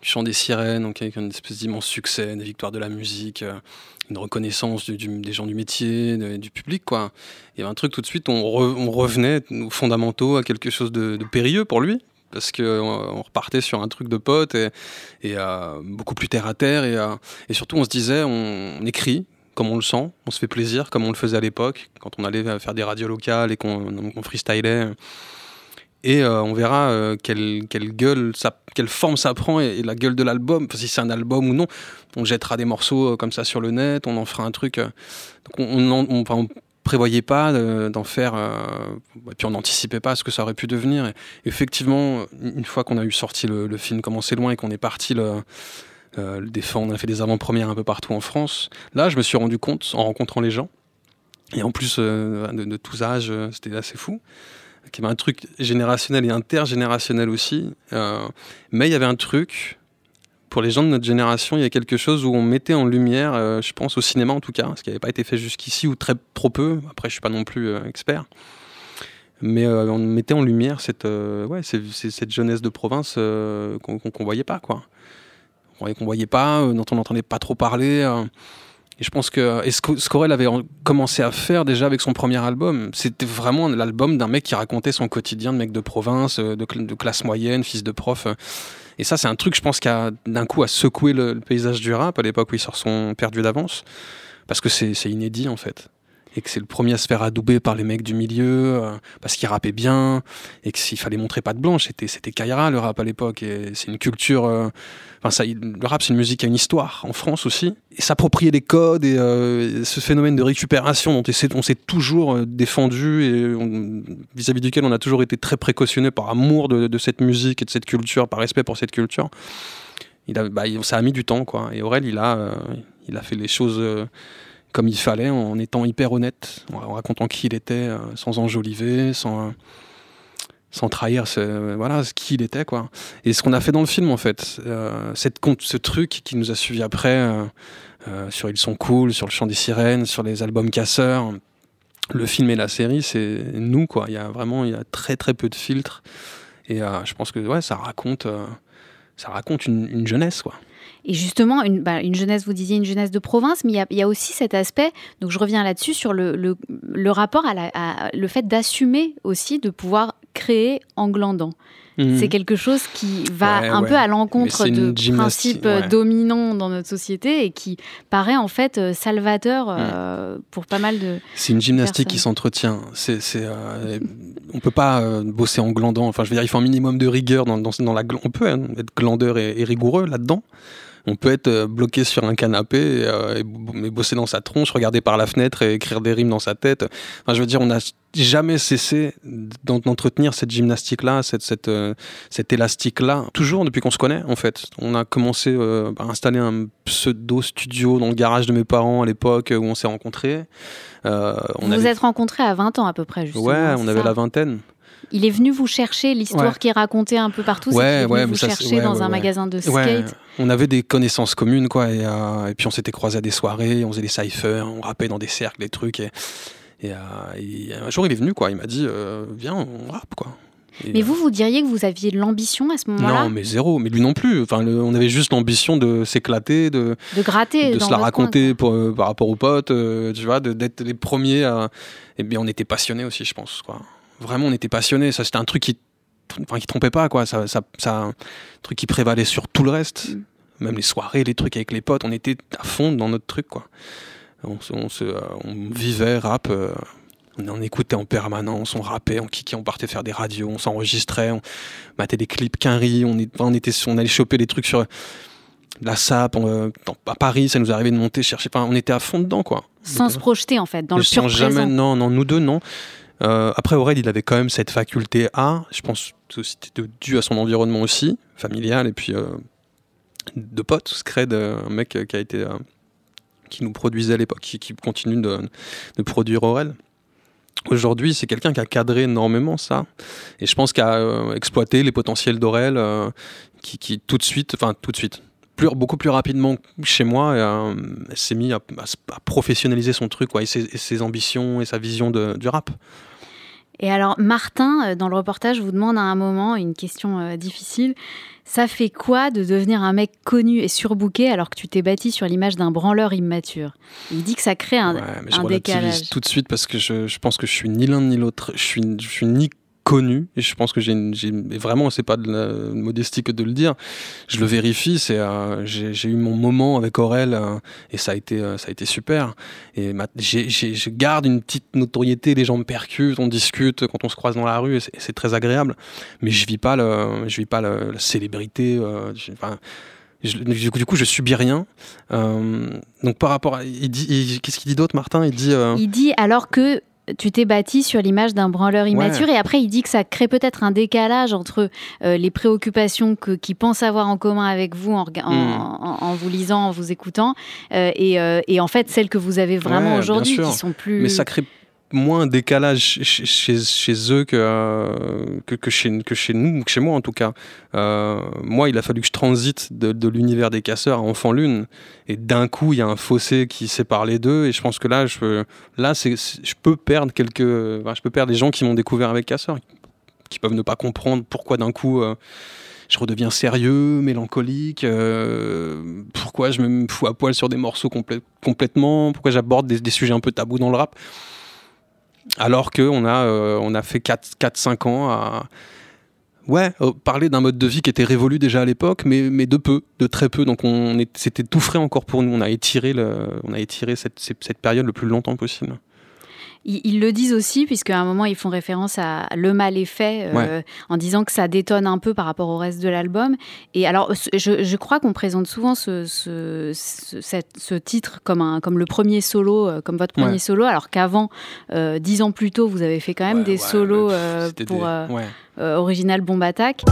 [SPEAKER 3] du chant des sirènes, donc avec une espèce d'immense succès, des victoires de la musique, une reconnaissance des gens du métier, du public, quoi. Il y avait un truc tout de suite, on, re- on revenait aux fondamentaux, à quelque chose de périlleux pour lui. Parce qu'on on repartait sur un truc de pote et, euh, beaucoup plus terre à terre. Et, euh, surtout, on se disait, on, écrit comme on le sent, on se fait plaisir comme on le faisait à l'époque, quand on allait faire des radios locales et qu'on on freestylait. Et euh, on verra euh, quelle, gueule, quelle forme ça prend et, la gueule de l'album, si c'est un album ou non. On jettera des morceaux comme ça sur le net, on en fera un truc. Prévoyait pas d'en faire, et puis on n'anticipait pas ce que ça aurait pu devenir. Effectivement, une fois qu'on a eu sorti le, film Commencer loin et qu'on est parti le, euh, on a fait des avant-premières un peu partout en France. Là, je me suis rendu compte en rencontrant les gens, et en plus euh, de, tous âges, euh, c'était assez fou, qu'il y avait un truc générationnel et intergénérationnel aussi. mais il y avait un truc, pour les gens de notre génération, il y a quelque chose où on mettait en lumière, je pense au cinéma en tout cas, ce qui n'avait pas été fait jusqu'ici, ou très trop peu, après je suis pas non plus expert, mais on mettait en lumière cette, ouais, cette jeunesse de province qu'on ne voyait pas. quoi qu'on voyait pas, euh, dont on n'entendait pas trop parler. Euh. Et je pense que et qu'Aurel avait commencé à faire déjà avec son premier album, c'était vraiment l'album d'un mec qui racontait son quotidien de mec de province, euh, de, classe moyenne, fils de prof. Et ça, c'est un truc, je pense, qui a d'un coup a secoué le, paysage du rap à l'époque où il sort son Perdu d'avance, parce que c'est inédit en fait et que c'est le premier à se faire adouber par les mecs du milieu euh, parce qu'il rappait bien et que s'il fallait montrer pas de blanche c'était c'était Kaira le rap à l'époque et c'est une culture euh, enfin ça le rap c'est une musique qui a une histoire en France aussi et s'approprier les codes et euh, ce phénomène de récupération dont on s'est toujours défendu et vis-à-vis duquel on a toujours été très précautionné par amour de, cette musique et de cette culture par respect pour cette culture. Il bah, ça a mis du temps quoi et Aurel il a il a fait les choses comme il fallait, en étant hyper honnête, en racontant qui il était, euh, sans enjoliver, sans, sans trahir ce, voilà, qui il était. Quoi. Et ce qu'on a fait dans le film, en fait, euh, cette, ce truc qui nous a suivi après, euh, sur Ils sont cool, sur Le chant des sirènes, sur les albums casseurs, le film et la série, c'est nous. Quoi. Il y a vraiment il y a très très peu de filtres. Et je pense que ouais, ça raconte, ça raconte une, une jeunesse. Quoi.
[SPEAKER 1] Et justement, une, bah, une, jeunesse, vous disiez une jeunesse de province, mais il y, a aussi cet aspect, donc je reviens là-dessus, sur le, le, rapport à, la, le fait d'assumer aussi de pouvoir créer en glandant. Mhm. C'est quelque chose qui va un peu à l'encontre de principes dominants dans notre société et qui paraît en fait euh, salvateur euh, pour pas mal de.
[SPEAKER 3] C'est une gymnastique qui s'entretient. C'est, c'est, euh, on peut pas bosser en glandant. Enfin, je veux dire, il faut un minimum de rigueur dans, dans, dans la. On peut hein, être glandeur et rigoureux là-dedans on peut être euh, bloqué sur un canapé euh, et, bosser dans sa tronche, regarder par la fenêtre et écrire des rimes dans sa tête. Enfin, je veux dire, on n'a jamais cessé d'entretenir cette gymnastique-là, cette, cette, euh, cet élastique-là, toujours depuis qu'on se connaît, en fait. On a commencé à installer un pseudo-studio dans le garage de mes parents à l'époque où on s'est rencontrés.
[SPEAKER 1] vous vous êtes rencontrés à 20 ans à peu près, justement.
[SPEAKER 3] Ouais, on avait la vingtaine.
[SPEAKER 1] Il est venu vous chercher l'histoire qui est racontée un peu partout. Ouais, ouais, vous chercher dans un magasin de skate.
[SPEAKER 3] On avait des connaissances communes, quoi. Et, euh, et puis on s'était croisés à des soirées, on faisait des cyphers, on rappait dans des cercles, des trucs. Et, et, euh, un jour, il est venu, quoi. Il m'a dit, euh, viens, on rappe, quoi.
[SPEAKER 1] mais vous, vous diriez que vous aviez l'ambition à ce moment-là?
[SPEAKER 3] Non, mais zéro. Mais lui non plus. Enfin, on avait juste l'ambition de s'éclater, de,
[SPEAKER 1] de gratter,
[SPEAKER 3] de se la raconter pour, par rapport aux potes, tu vois, d'être les premiers à. Et bien, on était passionnés aussi, je pense, quoi vraiment, on était passionnés. Ça, c'était un truc qui, enfin, qui trompait pas, quoi. Ça, ça, un truc qui prévalait sur tout le reste. Mm. Même les soirées, les trucs avec les potes, on était à fond dans notre truc, quoi. On, se, euh, on vivait rap. Euh, on écoutait en permanence, on rappait, on kickait, on partait faire des radios, on s'enregistrait, on matait des clips quinri, on, on, était, on allait choper des trucs sur la SAP, à Paris, ça nous arrivait de monter, chercher, enfin, on était à fond dedans, quoi.
[SPEAKER 1] Sans se projeter, en fait, dans le pur jamais,
[SPEAKER 3] Non, non, nous deux, non. Euh, après, Aurel, il avait quand même cette faculté à, je pense que c'était dû à son environnement aussi, familial, et puis euh, de potes, Scred, un mec qui a été. Euh, qui nous produisait à l'époque, qui, continue de, produire Aurel. Aujourd'hui, c'est quelqu'un qui a cadré énormément ça, et je pense qu'il a exploité les potentiels d'Aurel, qui, tout de suite, enfin tout de suite, beaucoup plus rapidement chez moi, s'est mis à, professionnaliser son truc, et, ses, ambitions et sa vision du rap.
[SPEAKER 1] Et alors, Martin, euh, dans le reportage, vous demande à un moment une question euh, difficile. Ça fait quoi de devenir un mec connu et surbooké alors que tu t'es bâti sur l'image d'un branleur immature? Il dit que ça crée un, ouais, mais je décalage.
[SPEAKER 3] tout de suite parce que je, je, pense que je suis ni l'un ni l'autre. Je suis, je suis ni connu, et je pense que j'ai, vraiment, c'est pas de la modestie que de le dire, je le vérifie, j'ai, eu mon moment avec Aurel, euh, et ça a été, euh, ça a été super. Et ma- je garde une petite notoriété, les gens me percutent, on discute quand on se croise dans la rue, c'est, très agréable. Mais je vis pas je vis pas la célébrité. euh, du, coup, je subis rien. Donc par rapport à, qu'est-ce qu'il dit d'autre, Martin? Il dit.
[SPEAKER 1] Il dit alors que tu t'es bâti sur l'image d'un branleur immature et après il dit que ça crée peut-être un décalage entre euh, les préoccupations que, qu'il pense avoir en commun avec vous en,
[SPEAKER 3] Hmm.
[SPEAKER 1] en- en vous lisant, en vous écoutant euh, et, euh, et en fait celles que vous avez vraiment
[SPEAKER 3] Ouais,
[SPEAKER 1] aujourd'hui qui sont plus...
[SPEAKER 3] Mais ça crée moins un décalage chez, eux que, euh, que, que chez, que chez nous, que chez moi en tout cas. Euh, moi, il a fallu que je transite de, l'univers des casseurs à Enfant Lune. Et d'un coup, il y a un fossé qui sépare les deux. Et je pense que là, je là, c'est, je peux perdre quelques. je peux perdre des gens qui m'ont découvert avec casseurs, qui peuvent ne pas comprendre pourquoi d'un coup. euh, je redeviens sérieux, mélancolique. pourquoi je me fous à poil sur des morceaux complè- complètement Pourquoi j'aborde des sujets un peu tabous dans le rap Alors qu'on a, euh, on a fait 4-5 ans à ouais, euh, parler d'un mode de vie qui était révolu déjà à l'époque, mais, de peu, de très peu. Donc on c'était tout frais encore pour nous. On a étiré, le, on a étiré cette période le plus longtemps possible.
[SPEAKER 1] Ils, ils le disent aussi, puisqu'à un moment, ils font référence à Le mal est fait, euh,
[SPEAKER 3] Ouais.
[SPEAKER 1] en disant que ça détonne un peu par rapport au reste de l'album. Et alors, je, je crois qu'on présente souvent ce, ce, ce- cette- ce titre comme, un, comme le premier solo, euh, comme votre premier
[SPEAKER 3] Ouais.
[SPEAKER 1] solo, alors qu'avant, euh, dix ans plus tôt, vous avez fait quand même
[SPEAKER 3] Ouais,
[SPEAKER 1] des
[SPEAKER 3] ouais,
[SPEAKER 1] solos euh, pour
[SPEAKER 3] des-
[SPEAKER 1] euh,
[SPEAKER 3] ouais.
[SPEAKER 1] euh, Original Bomb Attack.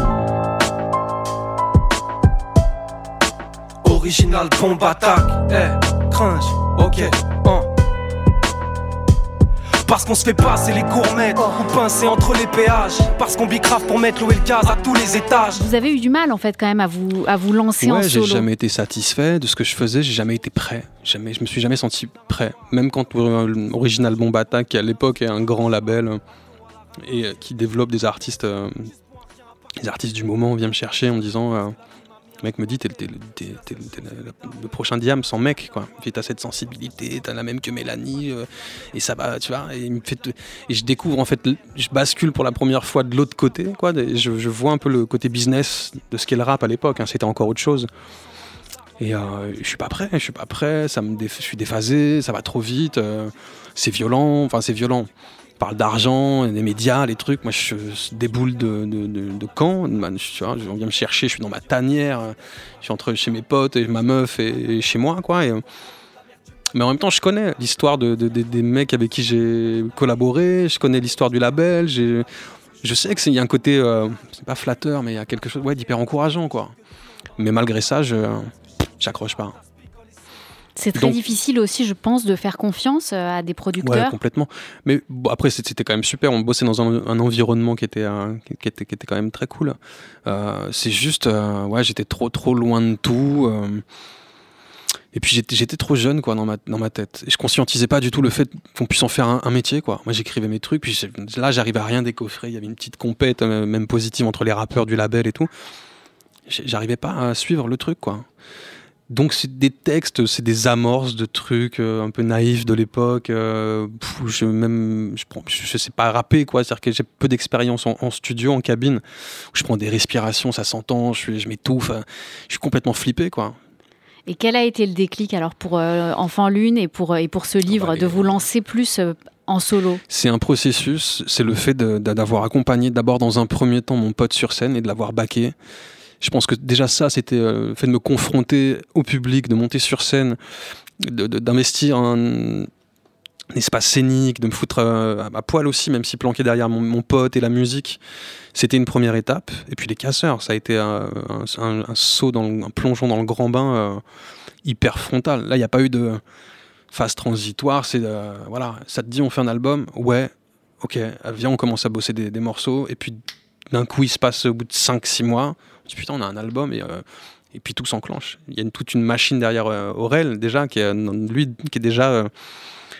[SPEAKER 11] Original bombe attaque, eh, cringe, ok. Parce qu'on se fait passer les gourmettes ou pincer entre les péages. Parce qu'on bicrave pour mettre l'eau et le gaz à tous les étages.
[SPEAKER 1] Vous avez eu du mal, en fait, quand même, à vous, à vous lancer en
[SPEAKER 3] Ouais, j'ai
[SPEAKER 1] solo.
[SPEAKER 3] jamais été satisfait de ce que je faisais, j'ai jamais été prêt. Jamais, je me suis jamais senti prêt. Même quand euh, Original Bomb Attack, qui à l'époque est un grand label euh, et euh, qui développe des artistes, euh, des artistes du moment, vient me chercher en me disant. euh, le mec me dit, t'es, le, prochain Diam sans mec, quoi. Puis t'as cette sensibilité, t'as la même que Mélanie, euh, et ça va, tu vois. Et, je découvre, en fait, je bascule pour la première fois de l'autre côté, quoi. Je, vois un peu le côté business de ce qu'est le rap à l'époque. hein. C'était encore autre chose. Et euh, je suis pas prêt, je suis pas prêt, ça me je suis déphasé, ça va trop vite, euh, c'est violent, enfin c'est violent. Parle d'argent, des médias, les trucs. Moi, je déboule de, de, de, de je- on vient me chercher, je suis dans ma tanière, je suis entre chez mes potes et ma meuf et, chez moi, quoi. mais en même temps, je connais l'histoire de, de- de- des mecs avec qui j'ai collaboré, je connais l'histoire du label, je sais qu'il y a un côté, euh, c'est pas flatteur, mais il y a quelque chose ouais, d'hyper encourageant, quoi. Mais malgré ça, je j'accroche pas.
[SPEAKER 1] C'est très
[SPEAKER 3] Donc-
[SPEAKER 1] difficile aussi, je pense, de faire confiance euh, à des
[SPEAKER 3] Ouais,
[SPEAKER 1] producteurs.
[SPEAKER 3] complètement. Mais bon, après, c'était quand même super. On bossait dans un, un environnement qui était, euh, qui, était, qui était quand même très cool. Euh, c'est juste, euh, ouais, j'étais trop, trop loin de tout. et puis j'étais trop jeune quoi dans ma, dans ma tête. Et je conscientisais pas du tout le fait qu'on puisse en faire un, un métier quoi. Moi j'écrivais mes trucs, puis là j'arrivais à rien décoffrer. Il y avait une petite compète, même positive entre les rappeurs du label et tout. J'arrivais pas à suivre le truc quoi. Donc c'est des textes, c'est des amorces de trucs euh, un peu naïfs de l'époque. euh, je même, je, prends, je, je sais pas rapper quoi, c'est-à-dire que j'ai peu d'expérience en, en studio, en cabine. Où je prends des respirations, ça s'entend, je, m'étouffe, euh, je suis complètement flippé quoi.
[SPEAKER 1] Et quel a été le déclic alors pour euh, Enfant Lune et pour, et pour ce livre, de vous lancer plus en solo?
[SPEAKER 3] C'est un processus, c'est le fait d'avoir accompagné d'abord dans un premier temps mon pote sur scène et de l'avoir baqué. Je pense que déjà ça, c'était euh, le fait de me confronter au public, de monter sur scène, d'investir un, un espace scénique, de me foutre euh, à, poil aussi, même si planqué derrière mon, pote et la musique. C'était une première étape. Et puis les casseurs, ça a été un, saut, un plongeon dans le grand bain euh, hyper frontal. Là, il n'y a pas eu de phase transitoire. C'est voilà, ça te dit on fait un album, ouais, ok, viens on commence à bosser des, des morceaux. Et puis d'un coup, il se passe au bout de 5-6 mois, on dit putain, on a un album et euh, puis tout s'enclenche. Il y a toute une machine derrière euh, Aurel déjà qui est euh, déjà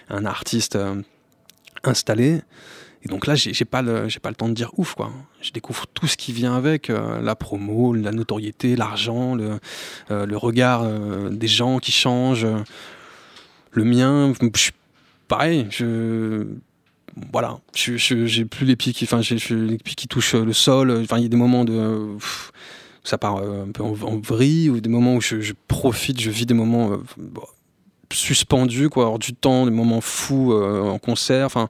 [SPEAKER 3] un artiste installé. Et donc là, j'ai pas le pas le temps de dire ouf quoi. Je découvre tout ce qui vient avec la promo, la notoriété, l'argent, le, regard des gens qui changent. le mien, je pareil. Je voilà, je, je- j'ai plus les pieds qui, enfin, j'ai j'ai les pieds qui touchent le sol. Enfin, il y a des moments de, où ça part euh, un peu en, en vrille, ou des moments où je, profite, je vis des moments euh, suspendus, quoi, hors du temps, des moments fous euh, en concert. Enfin,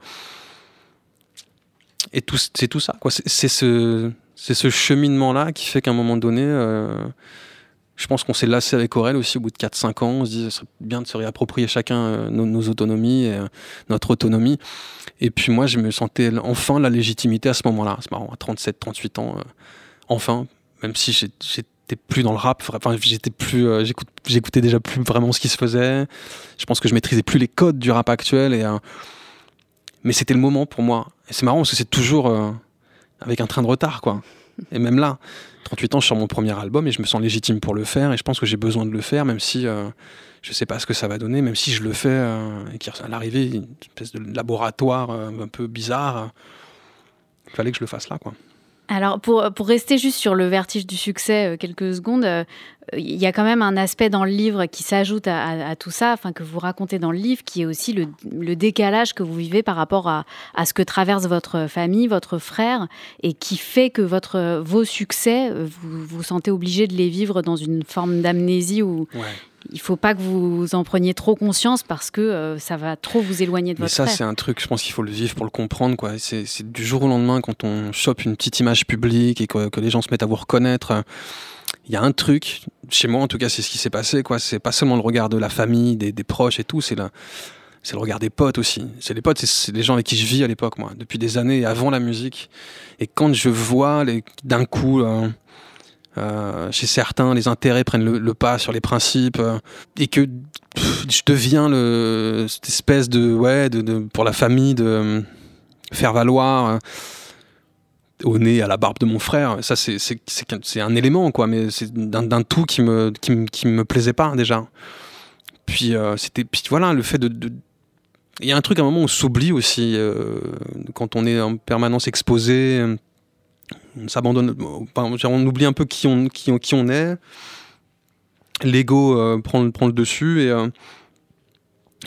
[SPEAKER 3] et tout, c'est tout ça, quoi. C'est ce, c'est ce cheminement-là qui fait qu'à un moment donné. Je pense qu'on s'est lassé avec Aurel aussi au bout de 4-5 ans. On se dit ce serait bien de se réapproprier chacun euh, nos, autonomies, et, euh, notre autonomie. Et puis moi, je me sentais enfin la légitimité à ce moment-là. C'est marrant, à 37, 38 ans, euh, enfin, même si j'étais plus dans le rap, enfin, j'étais plus, euh, j'écoutais déjà plus vraiment ce qui se faisait. Je pense que je maîtrisais plus les codes du rap actuel. Et, mais c'était le moment pour moi. Et c'est marrant parce que c'est toujours avec un train de retard, quoi. Et même là, 38 ans, je mon premier album et je me sens légitime pour le faire. Et je pense que j'ai besoin de le faire, même si euh, je sais pas ce que ça va donner, même si je le fais euh, et qu'à l'arrivée, une espèce de laboratoire euh, un peu bizarre. euh, Il fallait que je le fasse là, quoi.
[SPEAKER 1] Alors, pour, rester juste sur le vertige du succès euh, quelques secondes, euh, il y a quand même un aspect dans le livre qui s'ajoute à, tout ça, enfin que vous racontez dans le livre, qui est aussi le, décalage que vous vivez par rapport à, ce que traverse votre famille, votre frère, et qui fait que votre, vos succès, euh, vous vous sentez obligé de les vivre dans une forme d'amnésie où il faut pas que vous en preniez trop conscience parce que euh, ça va trop vous éloigner de
[SPEAKER 3] Mais
[SPEAKER 1] votre
[SPEAKER 3] ça, c'est un truc, je pense qu'il faut le vivre pour le comprendre. quoi. C'est c'est du jour au lendemain, quand on chope une petite image publique et que, que les gens se mettent à vous reconnaître, euh, il y a un truc, chez moi en tout cas, c'est ce qui s'est passé. quoi. C'est pas seulement le regard de la famille, des, des proches et tout, c'est la- c'est le regard des potes aussi. C'est les potes, c'est- les gens avec qui je vis à l'époque, moi, depuis des années, avant la musique. Et quand je vois les- d'un coup, euh, euh, chez certains, les intérêts prennent le, pas sur les principes, euh, et que je deviens cette espèce de, ouais, de, pour la famille, de euh, faire valoir. au nez, à la barbe de mon frère, ça c'est un élément quoi, mais c'est d'un tout qui me qui, me- qui me plaisait pas déjà. Puis c'était puis voilà le fait de, il y a un truc à un moment où on s'oublie aussi quand on est en permanence exposé, on s'abandonne, on oublie un peu qui on qui qui on est. L'ego euh, prend prend le dessus et euh,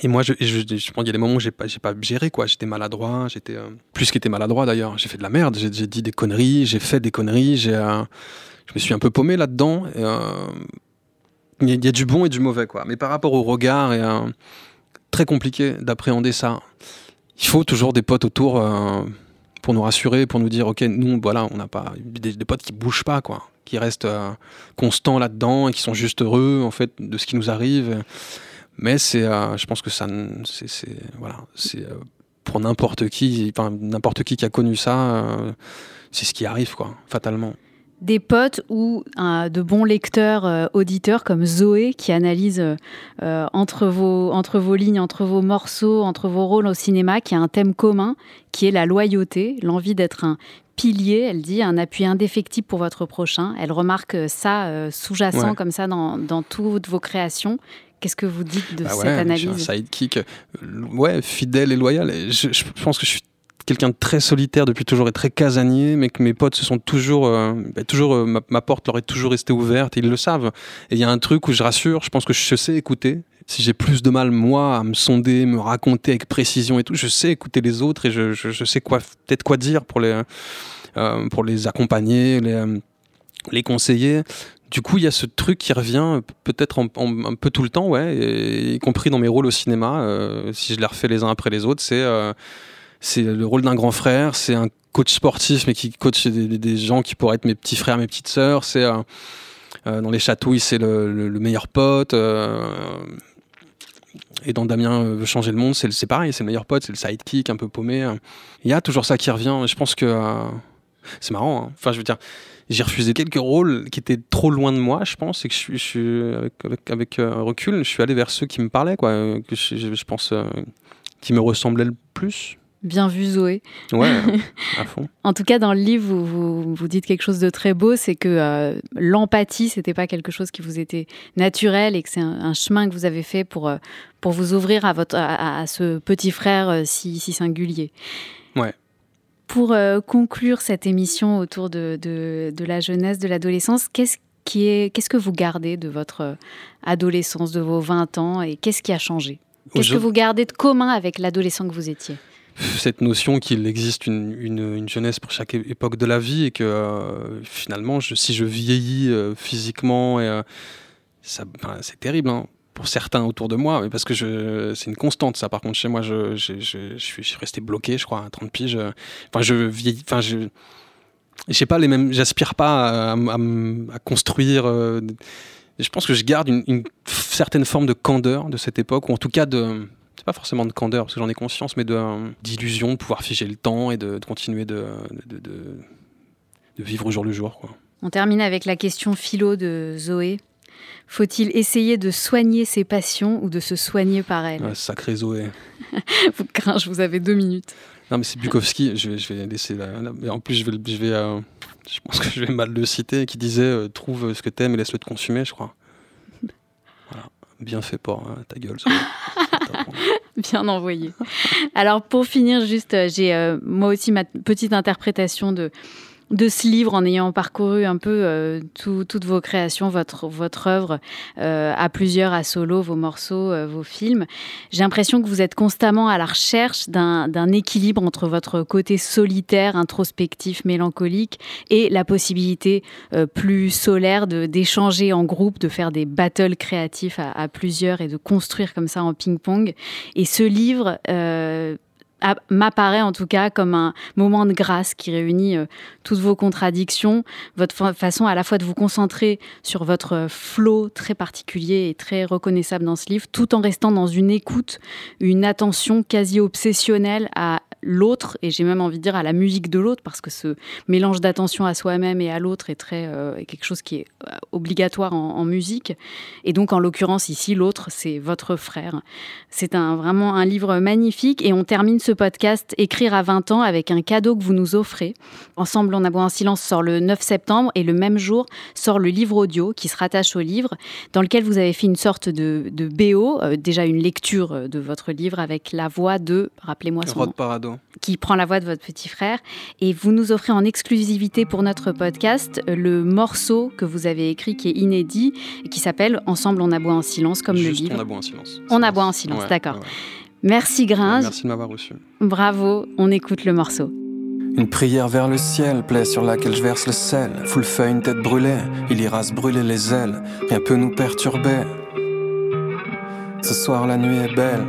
[SPEAKER 3] et moi, je, je, je pense qu'il y a des moments où j'ai pas, j'ai pas géré, quoi. J'étais maladroit, j'étais euh, plus qu'était maladroit d'ailleurs. J'ai fait de la merde, j'ai dit des conneries, j'ai fait des conneries, j'ai, euh, je me suis un peu paumé là-dedans. euh, Il y, a- il du bon et du mauvais, quoi. Mais par rapport au regard, et euh, très compliqué d'appréhender ça. Il faut toujours des potes autour pour nous rassurer, pour nous dire, ok, nous, voilà, on n'a pas des, potes qui bougent pas, quoi, qui restent euh, constants là-dedans et qui sont juste heureux en fait de ce qui nous arrive. Mais c'est, euh, je pense que ça, c'est, voilà, c'est euh, pour n'importe qui, n'importe qui qui a connu ça, c'est ce qui arrive quoi, fatalement.
[SPEAKER 1] Des potes ou euh, de bons lecteurs, euh, auditeurs comme Zoé qui analyse euh, entre, vos, entre vos lignes, entre vos morceaux, entre vos rôles au cinéma, qui a un thème commun, qui est la loyauté, l'envie d'être un pilier, elle dit, un appui indéfectible pour votre prochain. Elle remarque ça euh, sous-jacent
[SPEAKER 3] Ouais.
[SPEAKER 1] comme ça dans, dans toutes vos créations. Qu'est-ce que vous dites de
[SPEAKER 3] Bah
[SPEAKER 1] cette analyse
[SPEAKER 3] Je suis un sidekick, ouais, fidèle et loyal. Et je, je pense que je suis quelqu'un de très solitaire depuis toujours et très casanier, mais que mes potes se sont toujours, euh, bah, toujours euh, ma, porte leur est toujours restée ouverte, et ils le savent. Et il y a un truc où je rassure, je pense que je sais écouter. Si j'ai plus de mal moi à me sonder, me raconter avec précision et tout, je sais écouter les autres et je, je, sais quoi, peut-être quoi dire pour les, euh, pour les accompagner, les, euh, les conseiller. Du coup, il y a ce truc qui revient peut-être un peu tout le temps, ouais, y compris dans mes rôles au cinéma. si je les refais les uns après les autres, c'est c'est le rôle d'un grand frère, c'est un coach sportif, mais qui coach des, gens qui pourraient être mes petits frères, mes petites sœurs. C'est euh, euh, dans les chatouilles, c'est le, le- le meilleur pote. euh, et dans Damien veut changer le monde, c'est pareil, c'est le meilleur pote, c'est le sidekick un peu paumé. Il y a toujours ça qui revient. Je pense que c'est marrant. hein. Enfin, je veux dire, j'ai refusé quelques rôles qui étaient trop loin de moi, je pense, et que je suis, avec, avec, recul, je suis allé vers ceux qui me parlaient, quoi, que je, pense qui me ressemblaient le plus.
[SPEAKER 1] Bien vu Zoé.
[SPEAKER 3] Ouais, à fond.
[SPEAKER 1] En tout cas, dans le livre, vous, vous, vous dites quelque chose de très beau, c'est que euh, l'empathie, c'était pas quelque chose qui vous était naturel et que c'est un, un chemin que vous avez fait pour, euh, pour vous ouvrir à, votre, à, à ce petit frère euh, si, si singulier.
[SPEAKER 3] Ouais.
[SPEAKER 1] Pour euh, conclure cette émission autour de, de, de la jeunesse, de l'adolescence, qu'est-ce qui est, qu'est-ce que vous gardez de votre adolescence, de vos 20 ans et qu'est-ce qui a changé? Qu'est-ce que vous gardez de commun avec l'adolescent que vous étiez?
[SPEAKER 3] Cette notion qu'il existe une, une, une, jeunesse pour chaque époque de la vie et que euh, finalement, je, si je vieillis euh, physiquement, ça, c'est terrible hein, pour certains autour de moi, mais parce que je, c'est une constante ça. Par contre, chez moi, je, je, je, je suis resté bloqué, je crois, à 30 piges. Enfin, je vieillis, enfin, je, j'ai pas les mêmes, j'aspire pas à, construire. je pense que je garde une, une, certaine forme de candeur de cette époque, ou en tout cas de pas forcément de candeur parce que j'en ai conscience, mais d'illusion de, pouvoir figer le temps et de, de continuer de, de, vivre au jour le jour. Quoi.
[SPEAKER 1] On termine avec la question philo de Zoé. Faut-il essayer de soigner ses passions ou de se soigner par elles
[SPEAKER 3] ouais, Sacré Zoé.
[SPEAKER 1] vous cringe, vous avez deux minutes.
[SPEAKER 3] Non, mais c'est Bukowski. Je vais, je vais laisser. La, en plus, je vais, je vais, euh, je pense que je vais mal le citer, qui disait euh, trouve ce que t'aimes et laisse-le te consumer, je crois. Voilà. Bien fait pour hein, ta gueule.
[SPEAKER 1] Bien envoyé. Alors pour finir, juste, euh, j'ai euh, moi aussi ma petite interprétation de de ce livre en ayant parcouru un peu euh, tout, toutes vos créations, votre, œuvre euh, à plusieurs, à solo, vos morceaux, euh, vos films. J'ai l'impression que vous êtes constamment à la recherche d'un équilibre entre votre côté solitaire, introspectif, mélancolique et la possibilité plus solaire d'échanger en groupe, de faire des battles créatifs à, plusieurs et de construire comme ça en ping-pong. Et ce livre m'apparaît en tout cas comme un moment de grâce qui réunit euh, toutes vos contradictions, votre fa façon à la fois de vous concentrer sur votre flow très particulier et très reconnaissable dans ce livre, tout en restant dans une écoute, une attention quasi obsessionnelle à l'autre, et j'ai même envie de dire à la musique de l'autre, parce que ce mélange d'attention à soi-même et à l'autre est très euh, est quelque chose qui est euh, obligatoire en, en musique. Et donc, en l'occurrence, ici, l'autre, c'est votre frère. C'est un, vraiment un livre magnifique, et on termine ce podcast Écrire à 20 ans avec un cadeau que vous nous offrez. Ensemble, on aboie en silence sort le 9 septembre, et le même jour sort le livre audio qui se rattache au livre, dans lequel vous avez fait une sorte de, de BO, euh, déjà une lecture de votre livre avec la voix de, rappelez-moi son
[SPEAKER 3] Rod
[SPEAKER 1] nom. Qui prend la voix de votre petit frère. Et vous nous offrez en exclusivité pour notre podcast le morceau que vous avez écrit qui est inédit et qui s'appelle Ensemble on aboie en silence, comme
[SPEAKER 3] Juste
[SPEAKER 1] le livre.
[SPEAKER 3] On aboie en silence.
[SPEAKER 1] On aboie en silence,
[SPEAKER 3] Ouais,
[SPEAKER 1] d'accord.
[SPEAKER 3] ouais.
[SPEAKER 1] Merci Gringe.
[SPEAKER 3] Merci de m'avoir reçu.
[SPEAKER 1] Bravo, on écoute le morceau.
[SPEAKER 2] Une prière vers le ciel, plaie sur laquelle je verse le sel. Full feuille, une tête brûlée, il ira se brûler les ailes. Rien peut nous perturber. Ce soir, la nuit est belle.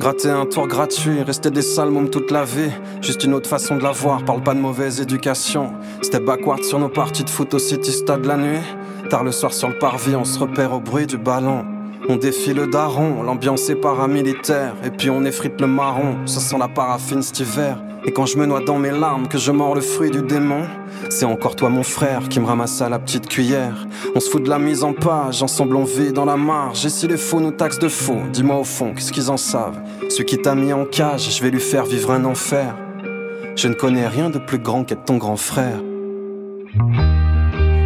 [SPEAKER 2] Gratter un tour gratuit, rester des sales mômes toute la vie. Juste une autre façon de la voir, parle pas de mauvaise éducation. C'était backward sur nos parties de foot au City Stade la nuit. Tard le soir sur le parvis, on se repère au bruit du ballon. On défie le daron, l'ambiance est paramilitaire. Et puis on effrite le marron, ça sent la paraffine cet hiver. Et quand je me noie dans mes larmes, que je mords le fruit du démon, c'est encore toi mon frère qui me ramasse à la petite cuillère. On se fout de la mise en page, ensemble on vit dans la marge. Et si les faux nous taxent de faux, dis-moi au fond, qu'est-ce qu'ils en savent? Celui qui t'a mis en cage, je vais lui faire vivre un enfer. Je ne connais rien de plus grand qu'être ton grand frère.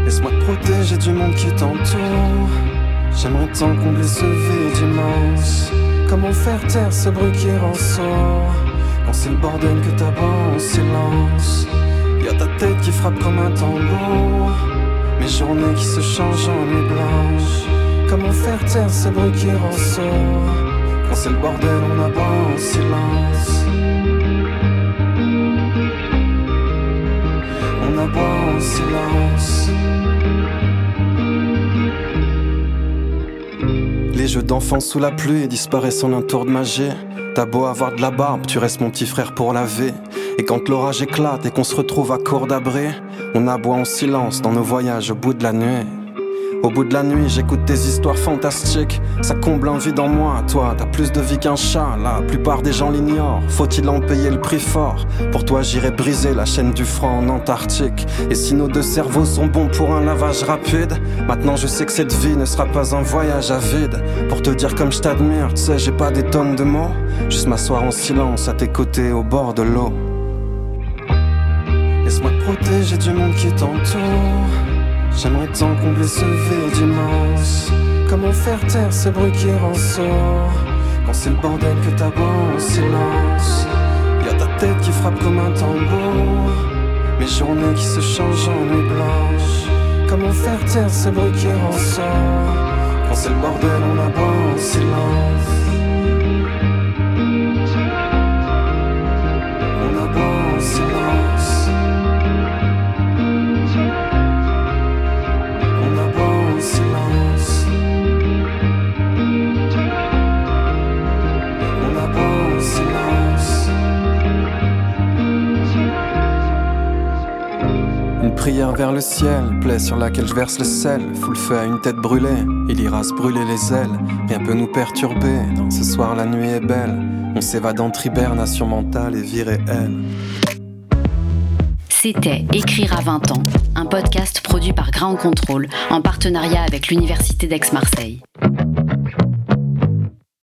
[SPEAKER 2] Laisse-moi te protéger du monde qui t'entoure. J'aimerais tant combler ce vide immense. Comment faire taire ce bruit qui ressort? Quand c'est le bordel que t'abat en silence. Y'a ta tête qui frappe comme un tambour. Mes journées qui se changent en nuit blanche. Comment faire taire ce bruit qui ressort Quand c'est le bordel, on abat en silence. On abat en silence. Les jeux d'enfants sous la pluie disparaissent en un tour de magie. T'as beau avoir de la barbe, tu restes mon petit frère pour laver. Et quand l'orage éclate et qu'on se retrouve à court d'abri, on aboie en silence dans nos voyages au bout de la nuit. Au bout de la nuit, j'écoute tes histoires fantastiques. Ça comble un vide en moi. Toi, t'as plus de vie qu'un chat. La plupart des gens l'ignorent. Faut-il en payer le prix fort? Pour toi, j'irai briser la chaîne du franc en Antarctique. Et si nos deux cerveaux sont bons pour un lavage rapide, maintenant je sais que cette vie ne sera pas un voyage à vide. Pour te dire comme je t'admire, tu sais, j'ai pas des tonnes de mots. Juste m'asseoir en silence à tes côtés au bord de l'eau. Laisse-moi te protéger du monde qui t'entoure. J'aimerais tant combler ce vide immense. Comment faire taire ce bruit qui ressort Quand c'est le bordel que t'abat en silence. Y'a ta tête qui frappe comme un tambour. Mes journées qui se changent en nuit blanche. Comment faire taire ce bruit qui ressort Quand c'est le bordel, on abat en silence. Vers le ciel, plaie sur laquelle je verse le sel, fout le feu à une tête brûlée, il ira se brûler les ailes, rien peut nous perturber, ce soir la nuit est belle, on s'évade entre hibernation mentale et vie réelle.
[SPEAKER 1] C'était Écrire à 20 ans, un podcast produit par Ground Control en partenariat avec l'Université d'Aix-Marseille.